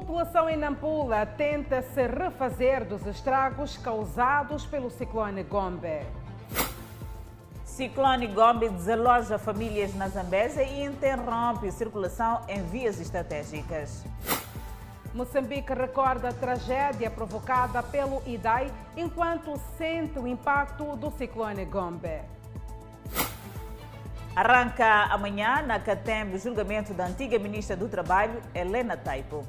População em Nampula tenta se refazer dos estragos causados pelo ciclone Gombe. Ciclone Gombe desaloja famílias na Zambésia e interrompe circulação em vias estratégicas. Moçambique recorda a tragédia provocada pelo Idai enquanto sente o impacto do ciclone Gombe. Arranca amanhã na Catembe o julgamento da antiga ministra do Trabalho, Helena Taipo.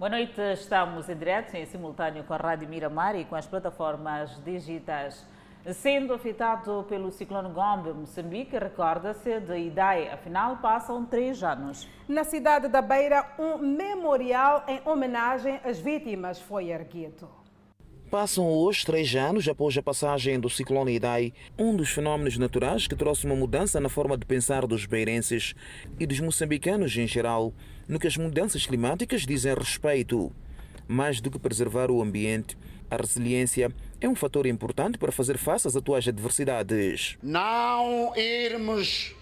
Boa noite, estamos em direto em simultâneo com a Rádio Miramar e com as plataformas digitais. Sendo afetado pelo ciclone Gombe, Moçambique recorda-se de Idai, afinal passam três anos. Na cidade da Beira, um memorial em homenagem às vítimas foi erguido. Passam hoje três anos após a passagem do ciclone Idai, um dos fenómenos naturais que trouxe uma mudança na forma de pensar dos beirenses e dos moçambicanos em geral, no que as mudanças climáticas dizem respeito. Mais do que preservar o ambiente, a resiliência é um fator importante para fazer face às atuais adversidades. Não irmos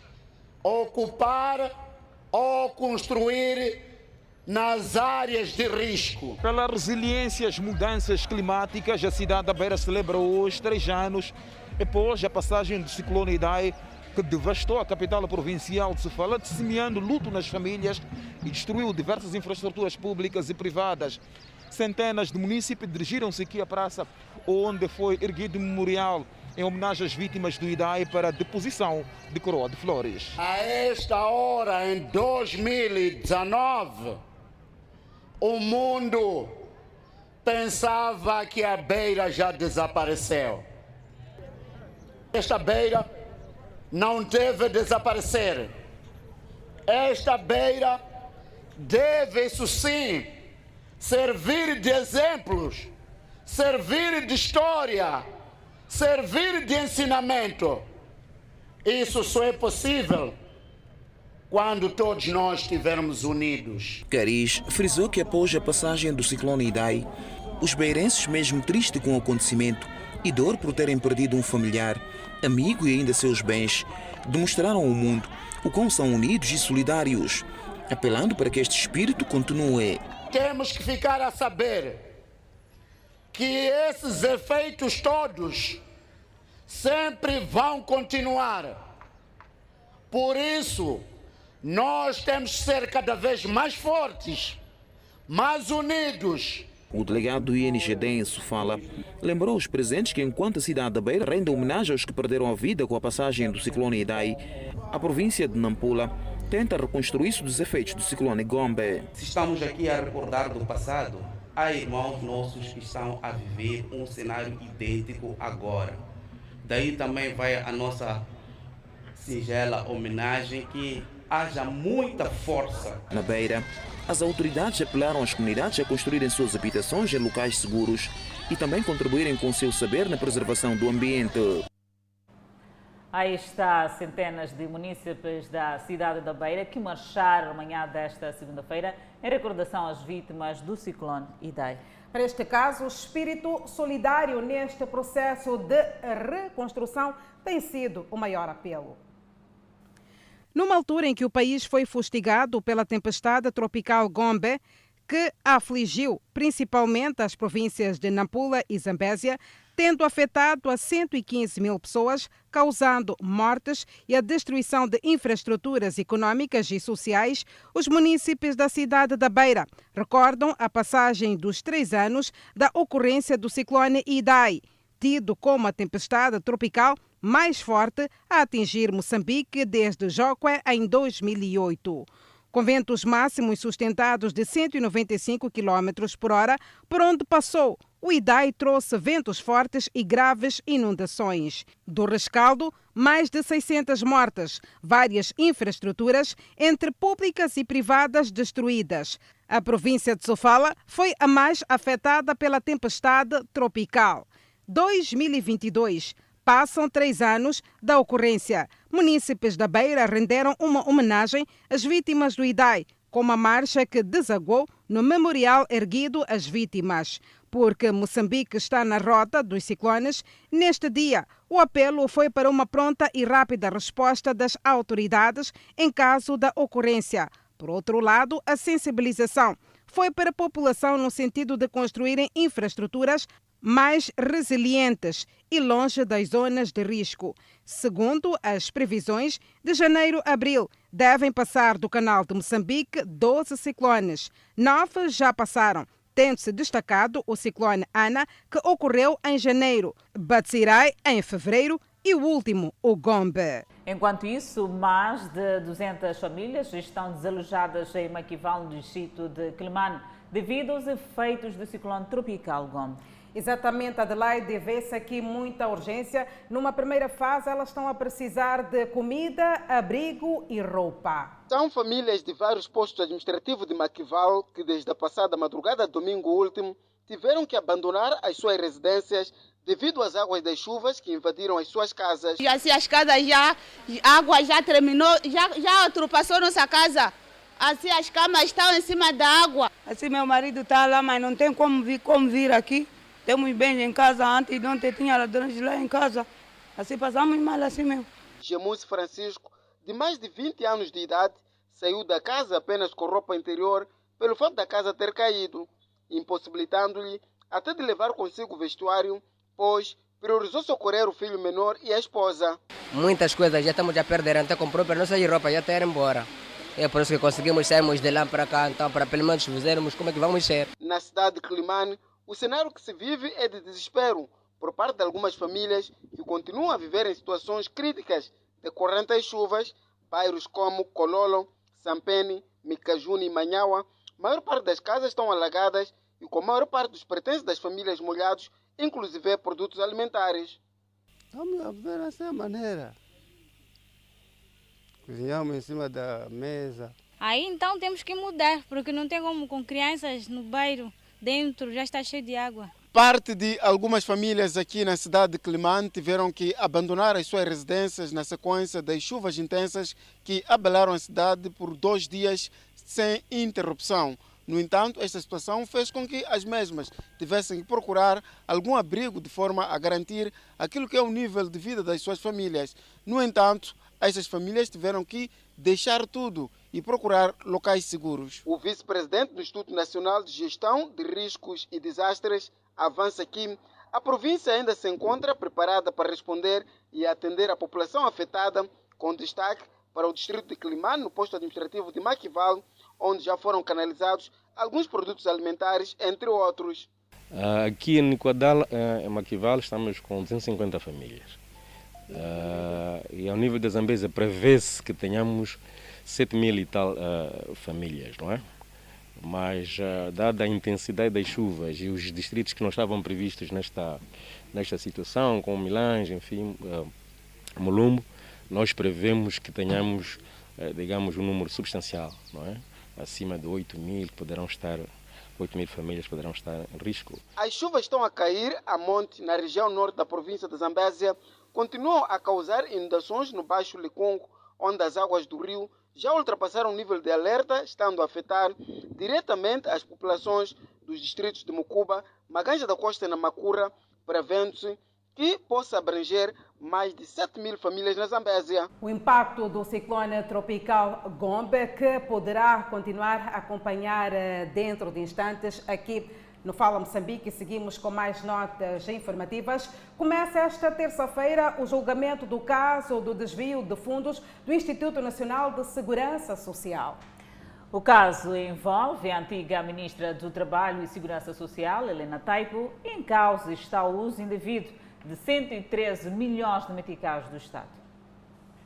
ocupar ou construir nas áreas de risco. Pela resiliência às mudanças climáticas, a cidade da Beira celebra hoje três anos após a passagem do ciclone Idai, que devastou a capital provincial de Sofala, semeando luto nas famílias e destruiu diversas infraestruturas públicas e privadas. Centenas de municípios dirigiram-se aqui à praça, onde foi erguido um memorial em homenagem às vítimas do IDAI para a deposição de coroa de flores. A esta hora, em 2019, o mundo pensava que a beira já desapareceu. Esta beira não deve desaparecer. Esta beira deve, isso sim, servir de exemplos, servir de história, servir de ensinamento. Isso só é possível quando todos nós estivermos unidos. Cariz frisou que após a passagem do ciclone Idai, os beirenses, mesmo tristes com o acontecimento e dor por terem perdido um familiar, amigo e ainda seus bens, demonstraram ao mundo o quão são unidos e solidários, apelando para que este espírito continue. Temos que ficar a saber que esses efeitos todos sempre vão continuar. Por isso, nós temos que ser cada vez mais fortes, mais unidos. O delegado do INGD em Sofala lembrou os presentes que, enquanto a cidade da Beira rende homenagem aos que perderam a vida com a passagem do ciclone Idai, a província de Nampula tenta reconstruir-se dos efeitos do ciclone Gombe. Se estamos aqui a recordar do passado, há irmãos nossos que estão a viver um cenário idêntico agora. Daí também vai a nossa singela homenagem que haja muita força. Na Beira, as autoridades apelaram às comunidades a construírem suas habitações em locais seguros e também contribuírem com seu saber na preservação do ambiente. Aí está centenas de munícipes da cidade da Beira que marcharam amanhã desta segunda-feira em recordação às vítimas do ciclone Idai. Para este caso, o espírito solidário neste processo de reconstrução tem sido o maior apelo. Numa altura em que o país foi fustigado pela tempestade tropical Gombe, que afligiu principalmente as províncias de Nampula e Zambésia, tendo afetado a 115 mil pessoas, causando mortes e a destruição de infraestruturas econômicas e sociais, os municípios da cidade da Beira recordam a passagem dos três anos da ocorrência do ciclone Idai, tido como a tempestade tropical mais forte a atingir Moçambique desde Joque em 2008 com ventos máximos sustentados de 195 km por hora, por onde passou. O Idai trouxe ventos fortes e graves inundações. Do rescaldo, mais de 600 mortes, várias infraestruturas, entre públicas e privadas, destruídas. A província de Sofala foi a mais afetada pela tempestade tropical. 2022 Passam três anos da ocorrência. Munícipes da Beira renderam uma homenagem às vítimas do IDAI, com uma marcha que desagou no memorial erguido às vítimas. Porque Moçambique está na rota dos ciclones, neste dia o apelo foi para uma pronta e rápida resposta das autoridades em caso da ocorrência. Por outro lado, a sensibilização foi para a população no sentido de construírem infraestruturas mais resilientes e longe das zonas de risco. Segundo as previsões, de janeiro a abril devem passar do canal de Moçambique 12 ciclones. Nove já passaram, tendo-se destacado o ciclone Ana, que ocorreu em janeiro, Batsirai em fevereiro e o último, o Gombe. Enquanto isso, mais de 200 famílias estão desalojadas em Maquival, no distrito de Quelimane, devido aos efeitos do ciclone tropical Gombe. Exatamente, Adelaide, vê-se aqui muita urgência. Numa primeira fase, elas estão a precisar de comida, abrigo e roupa. São famílias de vários postos administrativos de Maquival que, desde a passada madrugada domingo último, tiveram que abandonar as suas residências devido às águas das chuvas que invadiram as suas casas. E assim as casas já, a água já terminou, já, já ultrapassou nossa casa. Assim as camas estão em cima da água. Assim meu marido está lá, mas não tem como vir, como vir aqui. Temos bens em casa, antes de ontem tinha ladrões lá em casa. Assim passamos mal assim mesmo. Gemus Francisco, de mais de 20 anos de idade, saiu da casa apenas com roupa interior pelo fato da casa ter caído, impossibilitando-lhe até de levar consigo o vestuário pois priorizou socorrer o filho menor e a esposa. Muitas coisas já estamos a perder, até comprou para nossa roupa já ter embora. É por isso que conseguimos sairmos de lá para cá, então, para pelo menos vermos como é que vamos ser. Na cidade de Climane, o cenário que se vive é de desespero por parte de algumas famílias que continuam a viver em situações críticas decorrentes das chuvas, bairros como Cololo, Sampene, Micajuni e Manhaua. A maior parte das casas estão alagadas e com a maior parte dos pertences das famílias molhados inclusive produtos alimentares. Vamos a viver dessa maneira. Cozinhamos em cima da mesa. Aí então temos que mudar, porque não tem como com crianças no bairro, dentro já está cheio de água. Parte de algumas famílias aqui na cidade de Climane tiveram que abandonar as suas residências na sequência das chuvas intensas que abalaram a cidade por dois dias sem interrupção. No entanto, esta situação fez com que as mesmas tivessem que procurar algum abrigo de forma a garantir aquilo que é o nível de vida das suas famílias. No entanto, essas famílias tiveram que deixar tudo e procurar locais seguros. O vice-presidente do Instituto Nacional de Gestão de Riscos e Desastres avança que a província ainda se encontra preparada para responder e atender a população afetada, com destaque para o distrito de Climane, no posto administrativo de Maquival, onde já foram canalizados alguns produtos alimentares, entre outros. Aqui em Nicoadal, eh, em Maquival, estamos com 250 famílias. E ao nível da Zambesa prevê-se que tenhamos 7 mil e tal uh, famílias, não é? Mas, uh, dada a intensidade das chuvas e os distritos que não estavam previstos nesta, nesta situação, como Milange, enfim, uh, Molumbo, nós prevemos que tenhamos, digamos, um número substancial, não é? acima de 8 mil poderão estar 8 mil famílias poderão estar em risco. As chuvas estão a cair a monte na região norte da província de Zambésia, continuam a causar inundações no Baixo Licungo, onde as águas do rio já ultrapassaram o nível de alerta, estando a afetar diretamente as populações dos distritos de Mucuba, Maganja da Costa e Namacura, prevendo-se que possa abranger mais de 7 mil famílias na Zambésia. O impacto do ciclone tropical Gombe, que poderá continuar a acompanhar eh, dentro de instantes aqui no Fala Moçambique, seguimos com mais notas informativas. Começa esta terça-feira o julgamento do caso do desvio de fundos do Instituto Nacional de Segurança Social. O caso envolve a antiga ministra do Trabalho e Segurança Social, Helena Taipo. Em causa está o uso indevido de 113 milhões de meticais do Estado.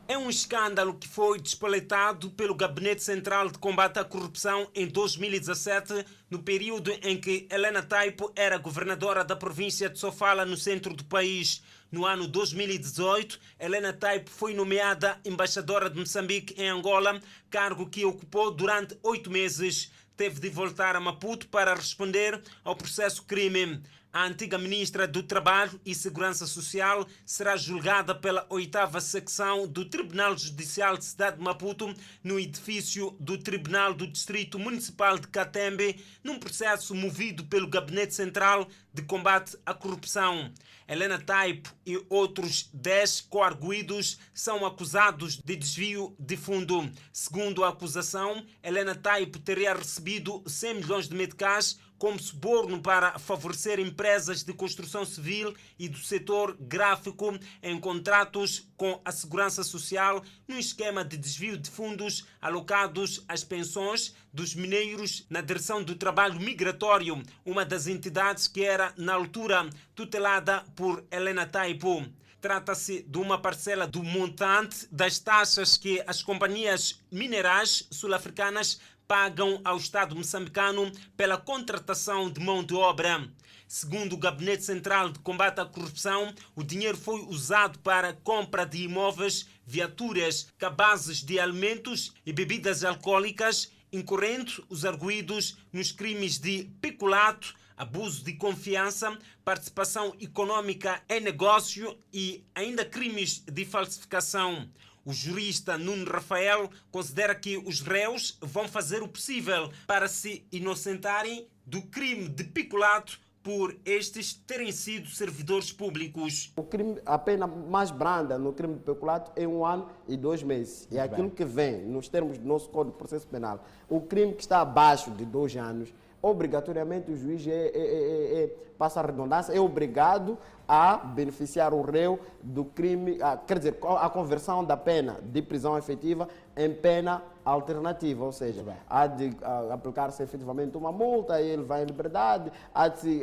É um escândalo que foi despoletado pelo Gabinete Central de Combate à Corrupção em 2017, no período em que Helena Taipo era governadora da província de Sofala, no centro do país. No ano 2018, Helena Taipo foi nomeada embaixadora de Moçambique em Angola, cargo que ocupou durante oito meses. Teve de voltar a Maputo para responder ao processo crime. A antiga ministra do Trabalho e Segurança Social será julgada pela oitava secção do Tribunal Judicial de Cidade de Maputo no edifício do Tribunal do Distrito Municipal de Catembe, num processo movido pelo Gabinete Central de Combate à Corrupção. Helena Taipo e outros 10 coarguidos são acusados de desvio de fundo. Segundo a acusação, Helena Taipo teria recebido 100 milhões de meticais como suborno para favorecer empresas de construção civil e do setor gráfico em contratos com a Segurança Social num esquema de desvio de fundos alocados às pensões dos mineiros na direção do trabalho migratório, uma das entidades que era, na altura, tutelada por Helena Taipo. Trata-se de uma parcela do montante das taxas que as companhias minerais sul-africanas pagam ao Estado moçambicano pela contratação de mão de obra. Segundo o Gabinete Central de Combate à Corrupção, o dinheiro foi usado para compra de imóveis, viaturas, cabazes de alimentos e bebidas alcoólicas, incorrendo os arguídos nos crimes de peculato, abuso de confiança, participação econômica em negócio e ainda crimes de falsificação. O jurista Nuno Rafael considera que os réus vão fazer o possível para se inocentarem do crime de peculato por estes terem sido servidores públicos. O crime, a pena mais branda no crime de peculato é um ano e dois meses. E é aquilo que vem nos termos do nosso Código de Processo Penal. O crime que está abaixo de dois anos obrigatoriamente o juiz é, é, é, é, passa a redundância, é obrigado a beneficiar o réu do crime, a, quer dizer, a conversão da pena de prisão efetiva em pena alternativa, ou seja, há de aplicar-se efetivamente uma multa, ele vai em liberdade, há de se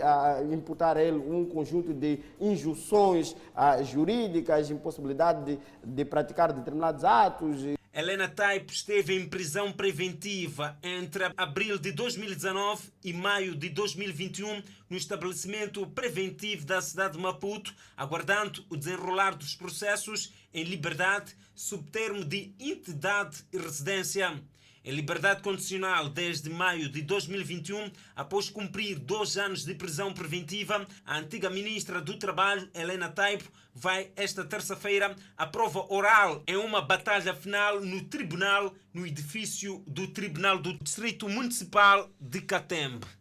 imputar a ele um conjunto de injunções jurídicas, impossibilidade de, de praticar determinados atos. Helena Taipo esteve em prisão preventiva entre abril de 2019 e maio de 2021 no estabelecimento preventivo da cidade de Maputo, aguardando o desenrolar dos processos em liberdade, sob termo de entidade e residência em liberdade condicional desde maio de 2021, após cumprir dois anos de prisão preventiva, a antiga ministra do Trabalho, Helena Taipo, vai esta terça-feira à prova oral em uma batalha final no tribunal, no edifício do Tribunal do Distrito Municipal de Catembe.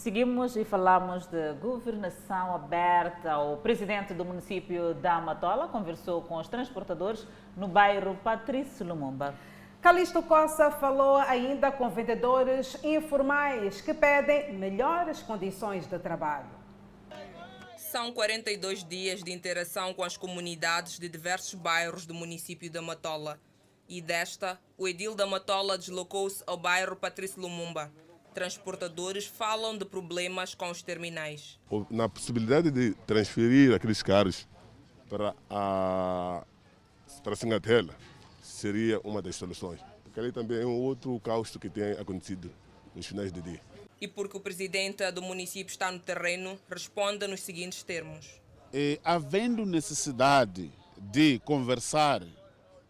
Seguimos e falamos de governação aberta. O presidente do município da Amatola conversou com os transportadores no bairro Patrício Lumumba. Calixto Coça falou ainda com vendedores informais que pedem melhores condições de trabalho. São 42 dias de interação com as comunidades de diversos bairros do município da Matola. E desta, o edil da Matola deslocou-se ao bairro Patrício Lumumba. Transportadores falam de problemas com os terminais. Na possibilidade de transferir aqueles carros para a para Singatela, seria uma das soluções. Porque ali também é um outro caos que tem acontecido nos finais de dia. E porque o presidente do município está no terreno, responde nos seguintes termos. E, havendo necessidade de conversar,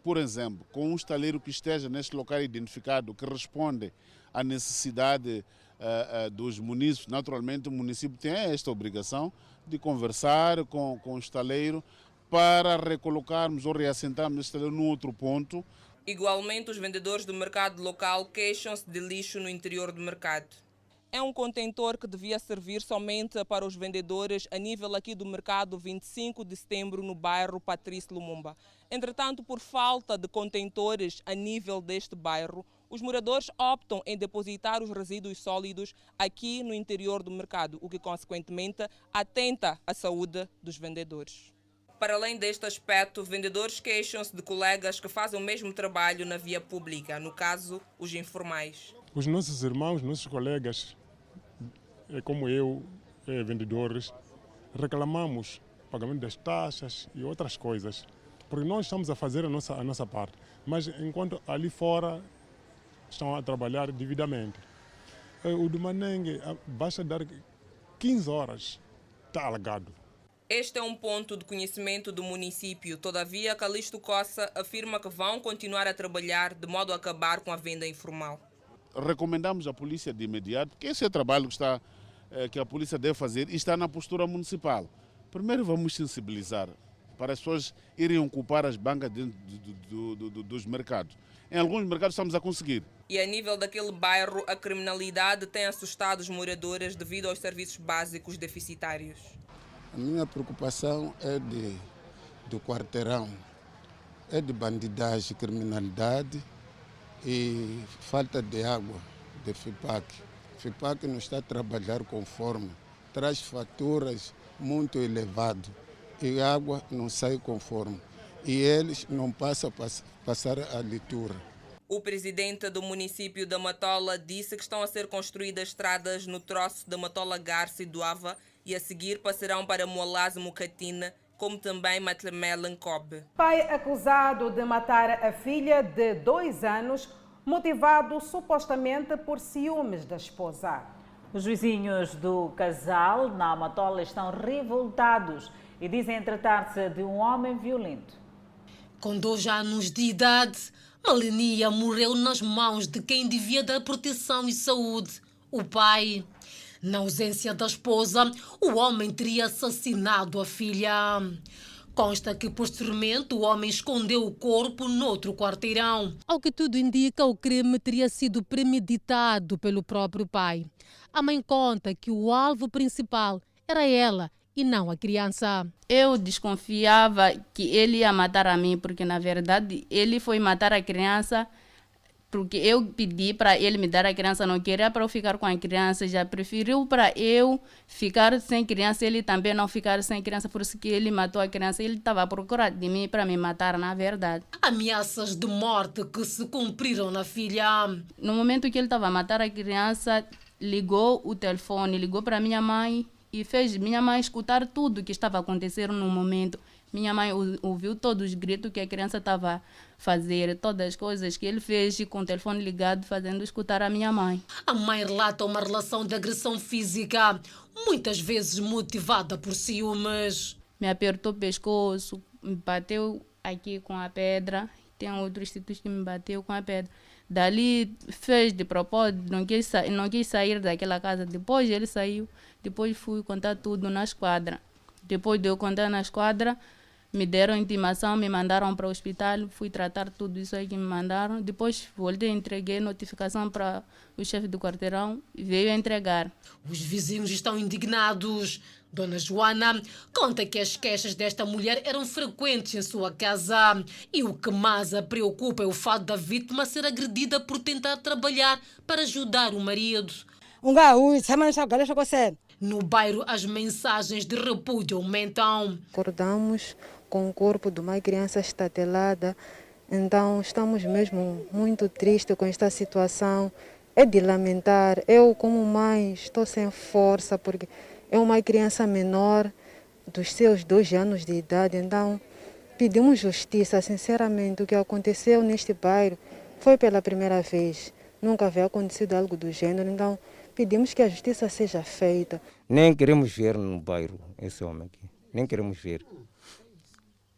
por exemplo, com um estaleiro que esteja neste local identificado, que responde à necessidade uh, uh, dos municípios, naturalmente o município tem esta obrigação de conversar com, com o estaleiro para recolocarmos ou reassentarmos este num outro ponto. Igualmente, os vendedores do mercado local queixam-se de lixo no interior do mercado. É um contentor que devia servir somente para os vendedores a nível aqui do mercado 25 de setembro no bairro Patrício Lumumba. Entretanto, por falta de contentores a nível deste bairro, os moradores optam em depositar os resíduos sólidos aqui no interior do mercado, o que consequentemente atenta à saúde dos vendedores. Para além deste aspecto, vendedores queixam-se de colegas que fazem o mesmo trabalho na via pública, no caso, os informais. Os nossos irmãos, nossos colegas, é como eu, é, vendedores, reclamamos pagamento das taxas e outras coisas, porque nós estamos a fazer a nossa, a nossa parte, mas enquanto ali fora estão a trabalhar devidamente. É, o do Manengue, basta dar 15 horas, está alagado. Este é um ponto de conhecimento do município. Todavia, Calixto Coça afirma que vão continuar a trabalhar de modo a acabar com a venda informal. Recomendamos à polícia de imediato, que esse é o trabalho que está eh, que a polícia deve fazer e está na postura municipal. Primeiro vamos sensibilizar para as pessoas irem ocupar as bancas dentro do, do, do, dos mercados. Em alguns mercados estamos a conseguir. E a nível daquele bairro, a criminalidade tem assustado os moradores devido aos serviços básicos deficitários. A minha preocupação é de, do quarteirão, é de bandidagem, criminalidade e falta de água, de FIPAC. FIPAC não está a trabalhar conforme, traz faturas muito elevadas e água não sai conforme. E eles não passam a passar a leitura. O presidente do município da Matola disse que estão a ser construídas estradas no troço da Matola Garça do Ava e a seguir passarão para Moalaz Mucatina, como também Matlemelen Kobe. Pai acusado de matar a filha de dois anos, motivado supostamente por ciúmes da esposa. Os vizinhos do casal na Matola estão revoltados e dizem tratar-se de um homem violento. Com dois anos de idade, Malenia morreu nas mãos de quem devia dar proteção e saúde, o pai. Na ausência da esposa, o homem teria assassinado a filha. Consta que posteriormente o homem escondeu o corpo noutro quarteirão. Ao que tudo indica, o crime teria sido premeditado pelo próprio pai. A mãe conta que o alvo principal era ela e não a criança. Eu desconfiava que ele ia matar a mim, porque na verdade ele foi matar a criança porque eu pedi para ele me dar a criança, não queria para eu ficar com a criança, já preferiu para eu ficar sem criança, ele também não ficar sem criança, por isso que ele matou a criança, ele estava a procurar de mim para me matar, na verdade. Ameaças de morte que se cumpriram na filha. No momento que ele estava a matar a criança, ligou o telefone, ligou para minha mãe e fez minha mãe escutar tudo que estava acontecendo no momento. Minha mãe ouviu todos os gritos que a criança estava a fazer, todas as coisas que ele fez com o telefone ligado, fazendo escutar a minha mãe. A mãe relata uma relação de agressão física, muitas vezes motivada por ciúmes. Me apertou o pescoço, me bateu aqui com a pedra. Tem outros sítios que me bateu com a pedra. Dali fez de propósito, não quis, não quis sair daquela casa. Depois ele saiu, depois fui contar tudo na esquadra. Depois de eu contar na esquadra, me deram intimação, me mandaram para o hospital, fui tratar tudo isso aí que me mandaram. Depois voltei, entreguei notificação para o chefe do quarteirão e veio entregar. Os vizinhos estão indignados. Dona Joana conta que as queixas desta mulher eram frequentes em sua casa e o que mais a preocupa é o fato da vítima ser agredida por tentar trabalhar para ajudar o marido. No bairro, as mensagens de repúdio aumentam. Acordamos com o corpo de uma criança estatelada. Então, estamos mesmo muito tristes com esta situação. É de lamentar. Eu, como mãe, estou sem força, porque é uma criança menor, dos seus dois anos de idade. Então, pedimos justiça. Sinceramente, o que aconteceu neste bairro foi pela primeira vez. Nunca havia acontecido algo do gênero. Então, pedimos que a justiça seja feita. Nem queremos ver no bairro esse homem aqui. Nem queremos ver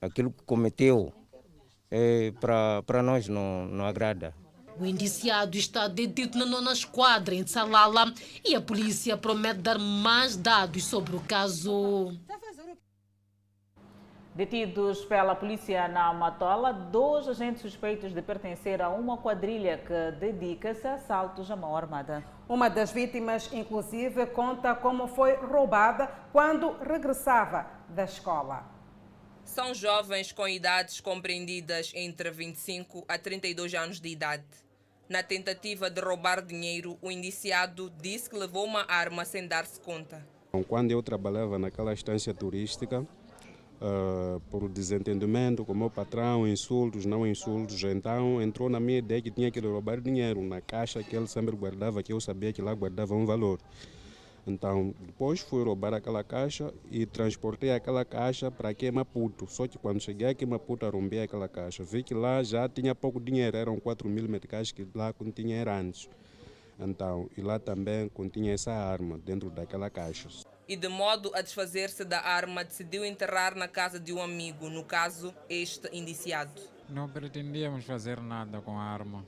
aquilo que cometeu é, para nós não, não agrada. O indiciado está detido na nona esquadra em Salala e a polícia promete dar mais dados sobre o caso. Detidos pela polícia na Matola, dois agentes suspeitos de pertencer a uma quadrilha que dedica-se a assaltos à mão armada. Uma das vítimas, inclusive, conta como foi roubada quando regressava da escola. São jovens com idades compreendidas entre 25 a 32 anos de idade. Na tentativa de roubar dinheiro, o indiciado disse que levou uma arma sem dar-se conta. Quando eu trabalhava naquela estância turística, uh, por desentendimento com o meu patrão, insultos, não insultos, então entrou na minha ideia que tinha que roubar dinheiro na caixa que ele sempre guardava, que eu sabia que lá guardava um valor. Então, depois fui roubar aquela caixa e transportei aquela caixa para aqui em Maputo. Só que quando cheguei aqui em Maputo, arrombei aquela caixa. Vi que lá já tinha pouco dinheiro, eram 4 mil meticais que lá continha era antes. Então, e lá também continha essa arma dentro daquela caixa. E de modo a desfazer-se da arma, decidiu enterrar na casa de um amigo, no caso, este indiciado. Não pretendíamos fazer nada com a arma.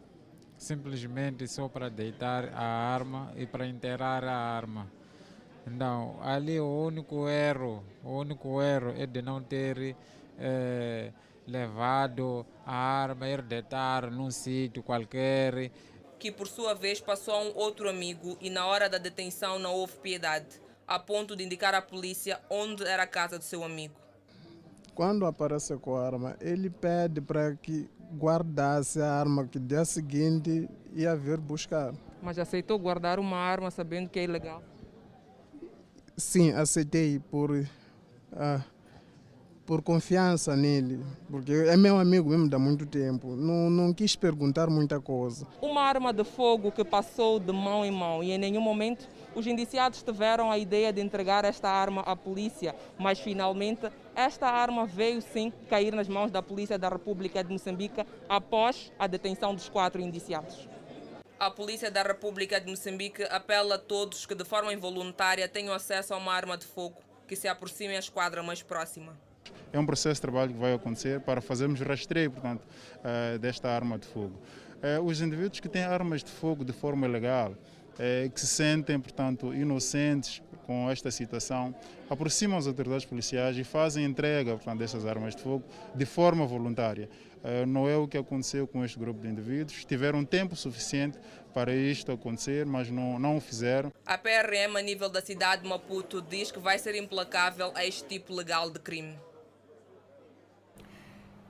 Simplesmente só para deitar a arma e para enterrar a arma Então, ali o único erro, o único erro é de não ter eh, levado a arma, hereditar num sítio qualquer. Que por sua vez passou a um outro amigo e na hora da detenção não houve piedade, a ponto de indicar à polícia onde era a casa do seu amigo. Quando aparece com a arma, ele pede para que guardasse a arma que dia seguinte ia vir buscar. Mas aceitou guardar uma arma sabendo que é ilegal? Sim, aceitei por, ah, por confiança nele, porque é meu amigo mesmo há muito tempo. Não, não quis perguntar muita coisa. Uma arma de fogo que passou de mão em mão e em nenhum momento os indiciados tiveram a ideia de entregar esta arma à polícia, mas finalmente esta arma veio sim cair nas mãos da Polícia da República de Moçambique após a detenção dos quatro indiciados. A Polícia da República de Moçambique apela a todos que de forma involuntária tenham acesso a uma arma de fogo, que se aproximem à esquadra mais próxima. É um processo de trabalho que vai acontecer para fazermos rastreio, portanto, uh, desta arma de fogo. Uh, os indivíduos que têm armas de fogo de forma ilegal, uh, que se sentem, portanto, inocentes com esta situação, aproximam as autoridades policiais e fazem entrega, portanto, destas armas de fogo de forma voluntária. Não é o que aconteceu com este grupo de indivíduos. Tiveram tempo suficiente para isto acontecer, mas não, não o fizeram. A PRM, a nível da cidade de Maputo, diz que vai ser implacável a este tipo legal de crime.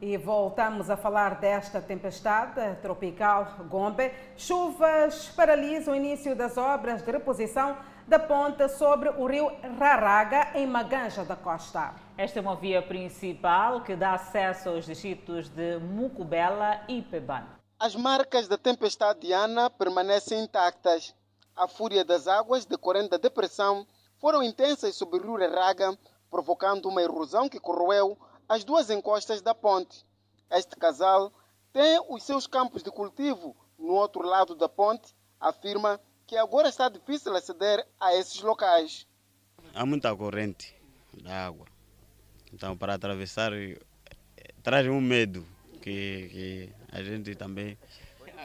E voltamos a falar desta tempestade tropical Gombe. Chuvas paralisam o início das obras de reposição da ponte sobre o rio Raraga, em Maganja da Costa. Esta é uma via principal que dá acesso aos distritos de Mucubela e Pebana. As marcas da tempestade Diana permanecem intactas. A fúria das águas, decorrendo da depressão, foram intensas sobre o rio Raraga, provocando uma erosão que corroeu as duas encostas da ponte. Este casal tem os seus campos de cultivo no outro lado da ponte, afirma que agora está difícil aceder a esses locais. Há muita corrente da água. Então, para atravessar, traz um medo que, que a gente também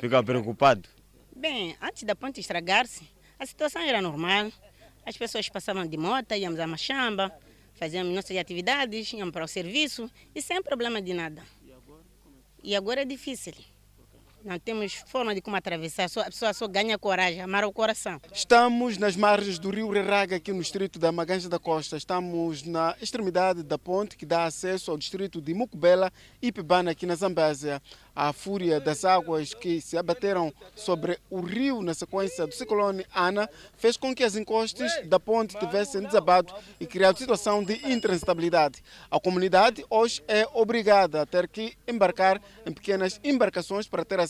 fica preocupado. Bem, antes da ponte estragar-se, a situação era normal. As pessoas passavam de moto, íamos a Machamba, fazíamos nossas atividades, íamos para o serviço e sem problema de nada. E agora é difícil. Não temos forma de como atravessar, a pessoa só ganha coragem, amar o coração. Estamos nas margens do rio Reraga, aqui no distrito da Maganja da Costa. Estamos na extremidade da ponte que dá acesso ao distrito de Mucubela e Pibana, aqui na Zambésia a fúria das águas que se abateram sobre o rio na sequência do ciclone Ana fez com que as encostas da ponte tivessem desabado e criado situação de intransitabilidade. A comunidade hoje é obrigada a ter que embarcar em pequenas embarcações para ter acesso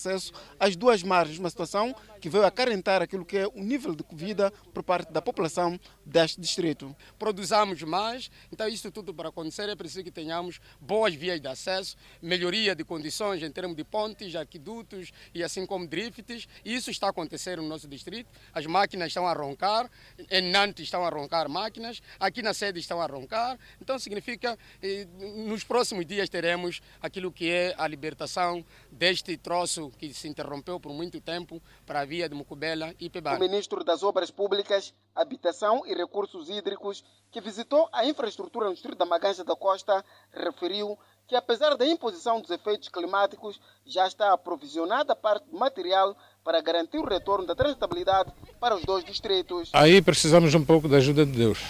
às duas margens, uma situação que veio acarentar aquilo que é o nível de vida por parte da população deste distrito. Produzamos mais, então isso tudo para acontecer é preciso que tenhamos boas vias de acesso, melhoria de condições em termos de pontes, arquidutos e assim como drifts. Isso está acontecendo no nosso distrito. As máquinas estão a roncar, em Nantes estão a roncar máquinas, aqui na sede estão a roncar. Então significa que nos próximos dias teremos aquilo que é a libertação deste troço que se interrompeu por muito tempo para a via de Mucubela e Pebana. O ministro das Obras Públicas, Habitação e Recursos Hídricos, que visitou a infraestrutura no distrito da Maganja da Costa, referiu que apesar da imposição dos efeitos climáticos, já está aprovisionada parte do material para garantir o retorno da transitabilidade para os dois distritos. Aí precisamos um pouco da ajuda de Deus,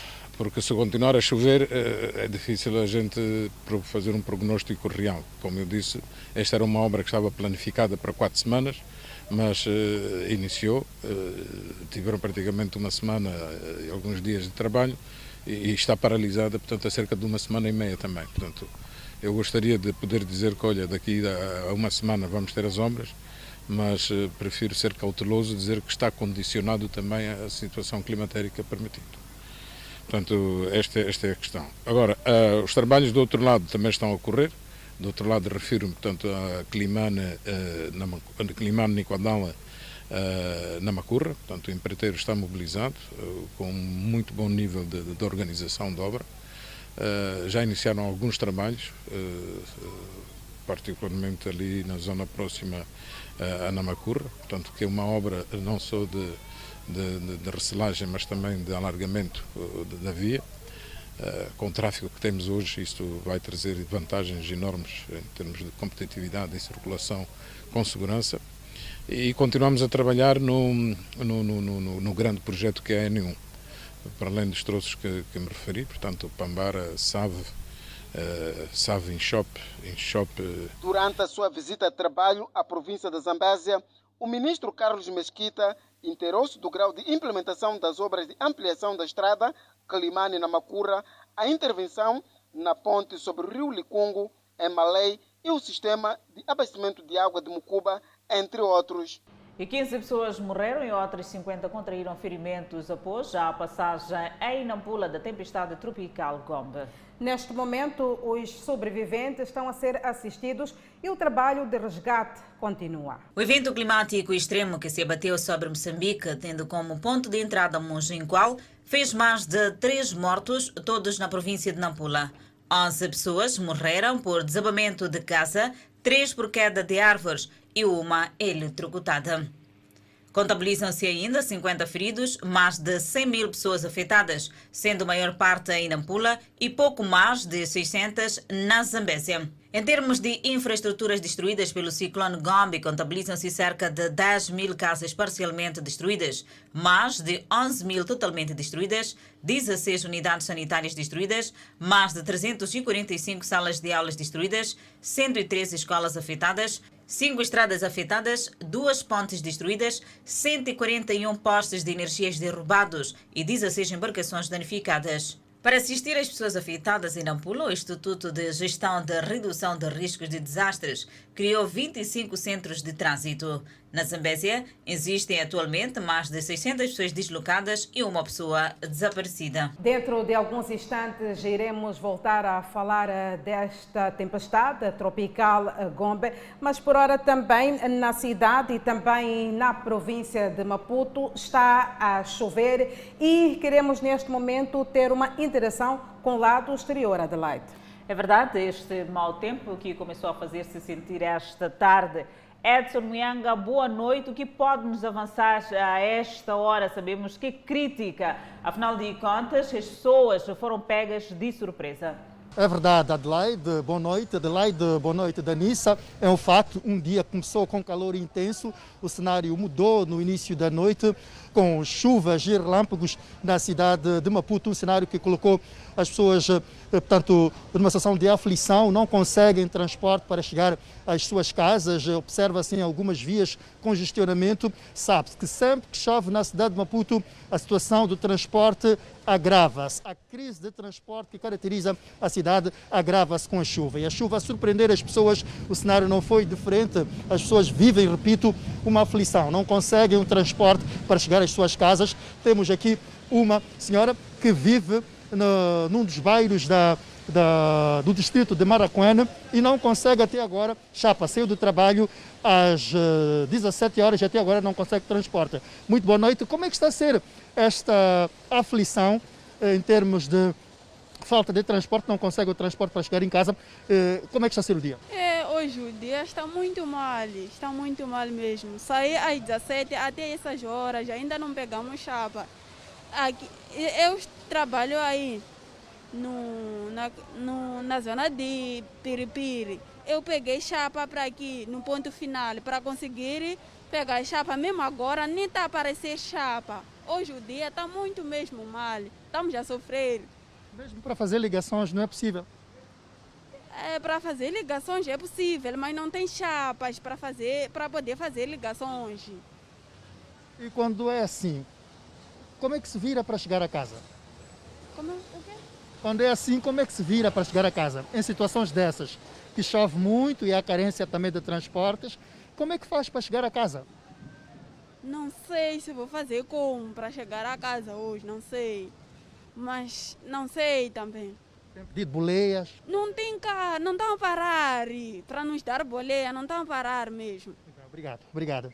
porque se continuar a chover é difícil a gente fazer um prognóstico real. Como eu disse, esta era uma obra que estava planificada para quatro semanas, mas uh, iniciou, uh, tiveram praticamente uma semana e alguns dias de trabalho e, está paralisada, portanto, há cerca de uma semana e meia também. Portanto, eu gostaria de poder dizer que, olha, daqui a uma semana vamos ter as obras, mas prefiro ser cauteloso e dizer que está condicionado também a situação climatérica permitindo. Portanto, esta, esta é a questão. Agora, os trabalhos do outro lado também estão a ocorrer, do outro lado refiro-me, portanto, a Climane, uh, na, Climane Niquadala, uh, na Macurra, portanto, o empreiteiro está mobilizado, uh, com muito bom nível de, de organização de obra. Uh, já iniciaram alguns trabalhos, particularmente ali na zona próxima a Namacurra, portanto, que é uma obra não só de, de, de, de recelagem, mas também de alargamento da via. Com o tráfego que temos hoje, isto vai trazer vantagens enormes em termos de competitividade e circulação com segurança. E continuamos a trabalhar no, no, no, no, grande projeto que é a N1, para além dos troços que, que me referi, portanto, Pambara, Save, uh, Save em Shop, em Shop. Durante a sua visita de trabalho à província de Zambésia, o ministro Carlos Mesquita inteirou-se do grau de implementação das obras de ampliação da estrada Calimane-Namacura, a intervenção na ponte sobre o rio Licungo, em Malei, e o sistema de abastecimento de água de Mucuba, entre outros. E 15 pessoas morreram e outras 50 contraíram ferimentos após a passagem em Nampula da tempestade tropical Gombe. Neste momento, os sobreviventes estão a ser assistidos e o trabalho de resgate continua. O evento climático extremo que se abateu sobre Moçambique, tendo como ponto de entrada Monjinqual, fez mais de três mortos, todos na província de Nampula. 11 pessoas morreram por desabamento de casa, três por queda de árvores e uma eletrocutada. Contabilizam-se ainda 50 feridos, mais de 100 mil pessoas afetadas, sendo a maior parte em Nampula e pouco mais de 600 na Zambésia. Em termos de infraestruturas destruídas pelo ciclone Gombe, contabilizam-se cerca de 10 mil casas parcialmente destruídas, mais de 11 mil totalmente destruídas, 16 unidades sanitárias destruídas, mais de 345 salas de aulas destruídas, 113 escolas afetadas, 5 estradas afetadas, duas pontes destruídas, 141 postes de energias derrubados e 16 embarcações danificadas. Para assistir as pessoas afetadas em Nampula, o Instituto de Gestão de Redução de Riscos de Desastres criou 25 centros de trânsito. Na Zambésia, existem atualmente mais de 600 pessoas deslocadas e uma pessoa desaparecida. Dentro de alguns instantes, iremos voltar a falar eh, desta tempestade tropical eh, Gombe, mas por hora também na cidade e também na província de Maputo está a chover e queremos neste momento ter uma interação com o lado exterior, Adelaide. É verdade, este mau tempo que começou a fazer-se sentir esta tarde Edson Muyanga, boa noite. O que pode nos avançar a esta hora? Sabemos que crítica, afinal de contas, as pessoas foram pegas de surpresa. É verdade, Adelaide, boa noite. Adelaide, boa noite, Danissa. É um fato, um dia começou com calor intenso, o cenário mudou no início da noite, com chuvas e relâmpagos na cidade de Maputo, um cenário que colocou as pessoas, eh, portanto, numa situação de aflição, não conseguem transporte para chegar às suas casas, observa-se em algumas vias congestionamento. Sabe-se que sempre que chove na cidade de Maputo, a situação do transporte agrava-se. A crise de transporte que caracteriza a cidade agrava-se com a chuva. E a chuva a surpreender as pessoas, o cenário não foi diferente. As pessoas vivem, repito, uma aflição, não conseguem um transporte para chegar às suas casas. Temos aqui uma senhora que vive no, num dos bairros da, da, do distrito de Maracuena e não consegue até agora, chapa, saiu do trabalho às uh, 17 horas e até agora não consegue transporte. Muito boa noite. Como é que está a ser esta aflição uh, em termos de falta de transporte, não consegue o transporte para chegar em casa? Uh, como é que está a ser o dia? É, hoje o dia está muito mal, está muito mal mesmo. Saí às 17 até essas horas, ainda não pegamos chapa. Aqui, eu trabalho aí no, na, no, na zona de Piripiri. Eu peguei chapa para aqui, no ponto final, para conseguir pegar chapa. Mesmo agora nem está a aparecer chapa. Hoje o dia está muito mesmo mal. Estamos a sofrer. Mesmo para fazer ligações não é possível? É, para fazer ligações é possível, mas não tem chapas para fazer, para poder fazer ligações. E quando é assim, como é que se vira para chegar a casa? Como, quê? Quando é assim, como é que se vira para chegar a casa? Em situações dessas, que chove muito e há carência também de transportes, como é que faz para chegar a casa? Não sei se vou fazer como para chegar a casa hoje, não sei. Mas não sei também. Tem pedido boleias? Não tem cá, não estão a parar para nos dar boleia, não estão a parar mesmo. Obrigado, obrigado.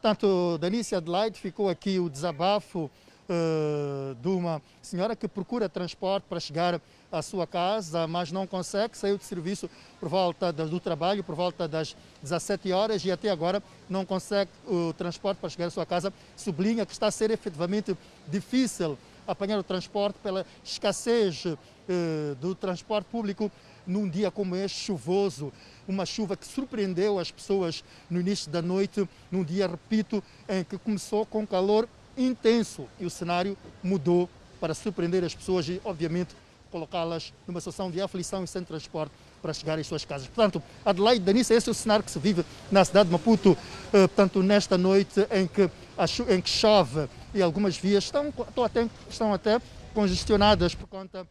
Tanto Danícia Adelaide ficou aqui o desabafo uh, de uma senhora que procura transporte para chegar à sua casa, mas não consegue, saiu de serviço por volta do trabalho, por volta das 17 horas e até agora não consegue o transporte para chegar à sua casa. Sublinha que está a ser efetivamente difícil apanhar o transporte pela escassez eh, do transporte público num dia como este, chuvoso, uma chuva que surpreendeu as pessoas no início da noite, num dia, repito, em que começou com calor intenso e o cenário mudou para surpreender as pessoas e, obviamente, colocá-las numa situação de aflição e sem transporte para chegar às suas casas. Portanto, Adelaide, Danissa, esse é o cenário que se vive na cidade de Maputo, eh, portanto, nesta noite em que, em que chove e algumas vias estão, estão, até, estão até congestionadas por conta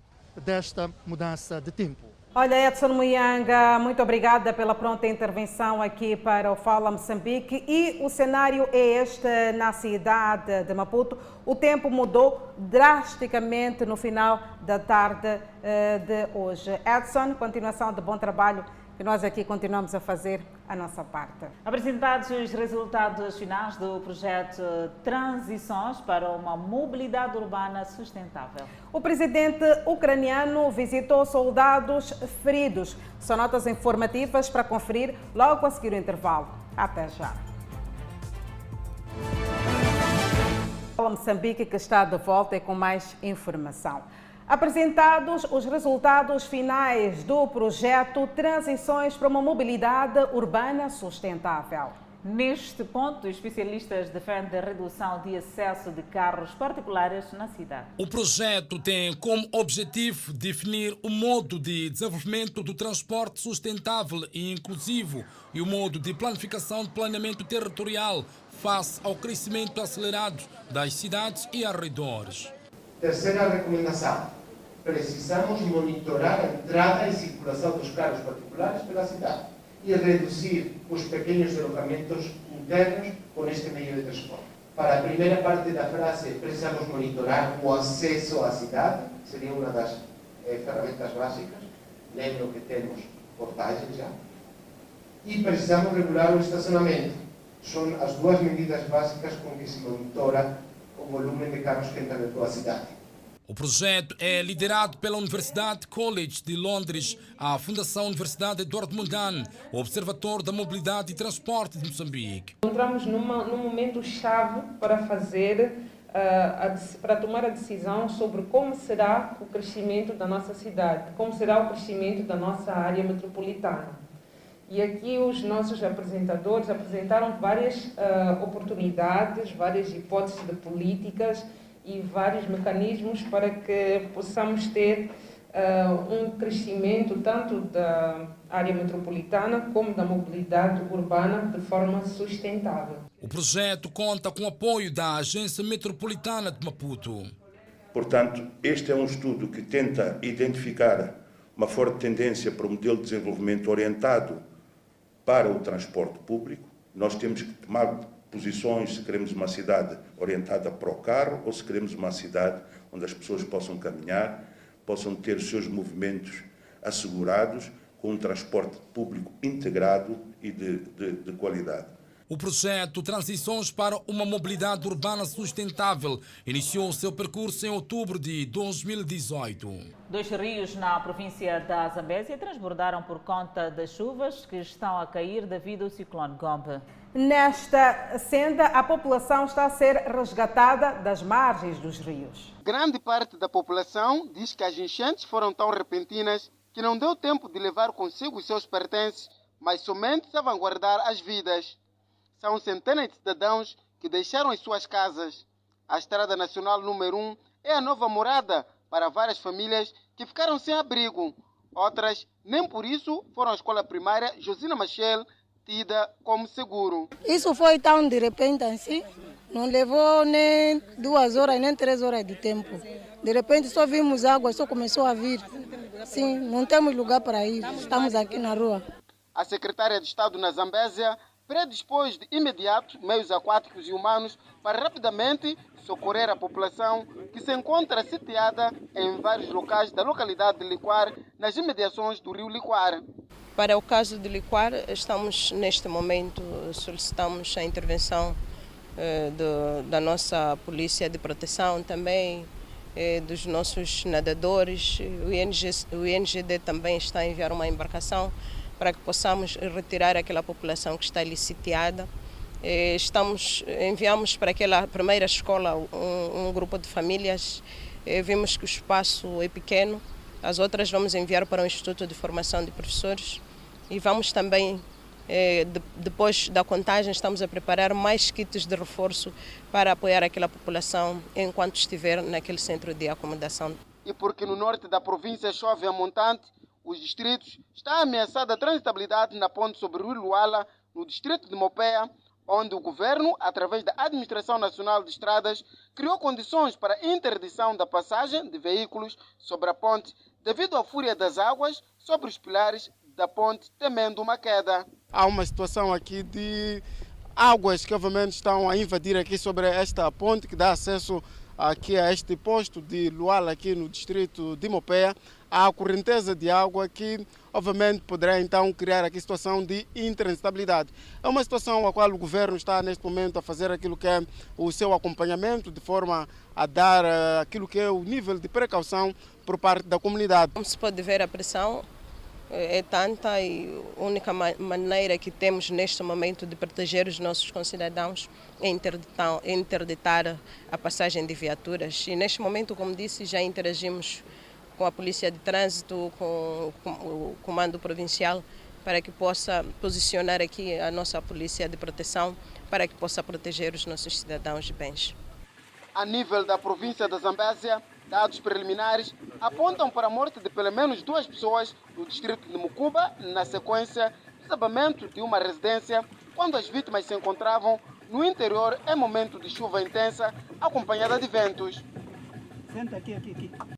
desta mudança de tempo. Olha, Edson Muyanga, muito obrigada pela pronta intervenção aqui para o Fala Moçambique. E o cenário é este na cidade de Maputo. O tempo mudou drasticamente no final da tarde eh, de hoje. Edson, continuação de bom trabalho e nós aqui continuamos a fazer a nossa parte. Apresentados os resultados finais do projeto Transições para uma Mobilidade Urbana Sustentável. O presidente ucraniano visitou soldados feridos. São notas informativas para conferir logo a seguir o intervalo. Até já. Moçambique que está de volta e com mais informação. Apresentados os resultados finais do projeto Transições para uma Mobilidade Urbana Sustentável. Neste ponto, especialistas defendem a redução de acesso de carros particulares na cidade. O projeto tem como objetivo definir o modo de desenvolvimento do transporte sustentável e inclusivo e o modo de planificação de planeamento territorial face ao crescimento acelerado das cidades e arredores. Terceira recomendação precisamos monitorar a entrada e circulação dos carros particulares pela cidade e reduzir os pequenos deslocamentos internos com este meio de transporte. Para a primeira parte da frase, precisamos monitorar o acesso à cidade, seria uma das eh, ferramentas básicas. Lembro que temos portagens já. E precisamos regular o estacionamento. São as duas medidas básicas com que se monitora o volume de carros que entram na tua cidade. O projeto é liderado pela Universidade College de Londres, a Fundação Universidade Eduardo Mondlane, o Observatório da Mobilidade e Transporte de Moçambique. Encontramos numa, num momento chave para fazer, uh, a, para tomar a decisão sobre como será o crescimento da nossa cidade, como será o crescimento da nossa área metropolitana. E aqui os nossos apresentadores apresentaram várias uh, oportunidades, várias hipóteses de políticas e vários mecanismos para que possamos ter uh, um crescimento tanto da área metropolitana como da mobilidade urbana de forma sustentável. O projeto conta com o apoio da Agência Metropolitana de Maputo. Portanto, este é um estudo que tenta identificar uma forte tendência para o modelo de desenvolvimento orientado para o transporte público. Nós temos que tomar posições, se queremos uma cidade orientada para o carro ou se queremos uma cidade onde as pessoas possam caminhar, possam ter os seus movimentos assegurados com um transporte público integrado e de, de, de qualidade. O projeto Transições para uma Mobilidade Urbana Sustentável iniciou seu percurso em outubro de 2018. Dois rios na província da Zambésia transbordaram por conta das chuvas que estão a cair devido ao ciclone Gombe. Nesta senda, a população está a ser resgatada das margens dos rios. Grande parte da população diz que as enchentes foram tão repentinas que não deu tempo de levar consigo os seus pertences, mas somente salvaguardar as vidas. São centenas de cidadãos que deixaram as suas casas. A Estrada Nacional número 1 é a nova morada para várias famílias que ficaram sem abrigo. Outras, nem por isso, foram à escola primária Josina Machel, tida como seguro. Isso foi tão de repente assim, não levou nem duas horas, nem três horas de tempo. De repente só vimos água, só começou a vir. Sim, não temos lugar para ir, estamos aqui na rua. A secretária de Estado na Zambésia predispôs de imediato meios aquáticos e humanos para rapidamente socorrer a população que se encontra sitiada em vários locais da localidade de Liquar, nas imediações do rio Liquar. Para o caso de Liquar, estamos neste momento, solicitamos a intervenção eh, do, da nossa Polícia de Proteção também, eh, dos nossos nadadores. O, ING, o INGD também está a enviar uma embarcação para que possamos retirar aquela população que está ali sitiada. Eh, estamos, enviamos para aquela primeira escola um, um grupo de famílias. Eh, vimos que o espaço é pequeno. As outras vamos enviar para o Instituto de Formação de Professores e vamos também eh, depois da contagem, estamos a preparar mais kits de reforço para apoiar aquela população enquanto estiver naquele centro de acomodação. E porque no norte da província chove a montante, os distritos está ameaçada a transitabilidade na ponte sobre o Rio Luala, no distrito de Mopeia, onde o governo, através da Administração Nacional de Estradas, criou condições para a interdição da passagem de veículos sobre a ponte devido à fúria das águas sobre os pilares da ponte, temendo uma queda. Há uma situação aqui de águas que obviamente estão a invadir aqui sobre esta ponte que dá acesso aqui a este posto de Luala aqui no distrito de Mopeia. A correnteza de água que obviamente poderá então criar aqui situação de intransitabilidade. É uma situação a qual o governo está neste momento a fazer aquilo que é o seu acompanhamento de forma a dar eh, aquilo que é o nível de precaução por parte da comunidade. Como se pode ver a pressão é tanta e a única maneira que temos neste momento de proteger os nossos concidadãos é interditar, interditar a passagem de viaturas. E neste momento, como disse, já interagimos com a Polícia de Trânsito, com, com o Comando Provincial, para que possa posicionar aqui a nossa Polícia de Proteção, para que possa proteger os nossos cidadãos de bens. A nível da província da Zambésia, Dados preliminares apontam para a morte de pelo menos duas pessoas no distrito de Mucuba, na sequência do desabamento de uma residência, quando as vítimas se encontravam no interior em momento de chuva intensa, acompanhada de ventos. Senta aqui, aqui, aqui.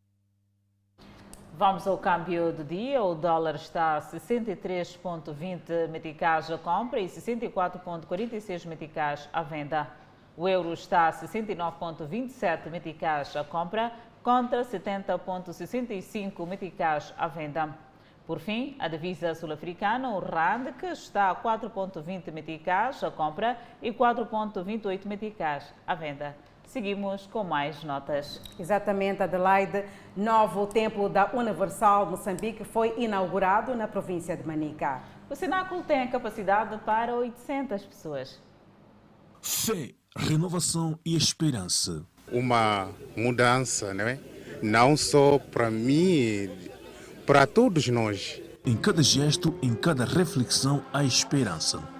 Vamos ao câmbio do dia. O dólar está a 63,20 meticais a compra e 64,46 meticais à venda. O euro está a 69,27 meticais a compra contra 70,65 meticais à venda. Por fim, a divisa sul-africana, o RAND, que está a 4,20 meticais à compra e 4,28 meticais à venda. Seguimos com mais notas. Exatamente, Adelaide. Novo templo da Universal Moçambique foi inaugurado na província de Manica. O cenáculo tem a capacidade para 800 pessoas. Fé, renovação e esperança uma mudança, não é? Não só para mim, para todos nós. Em cada gesto, em cada reflexão, há esperança.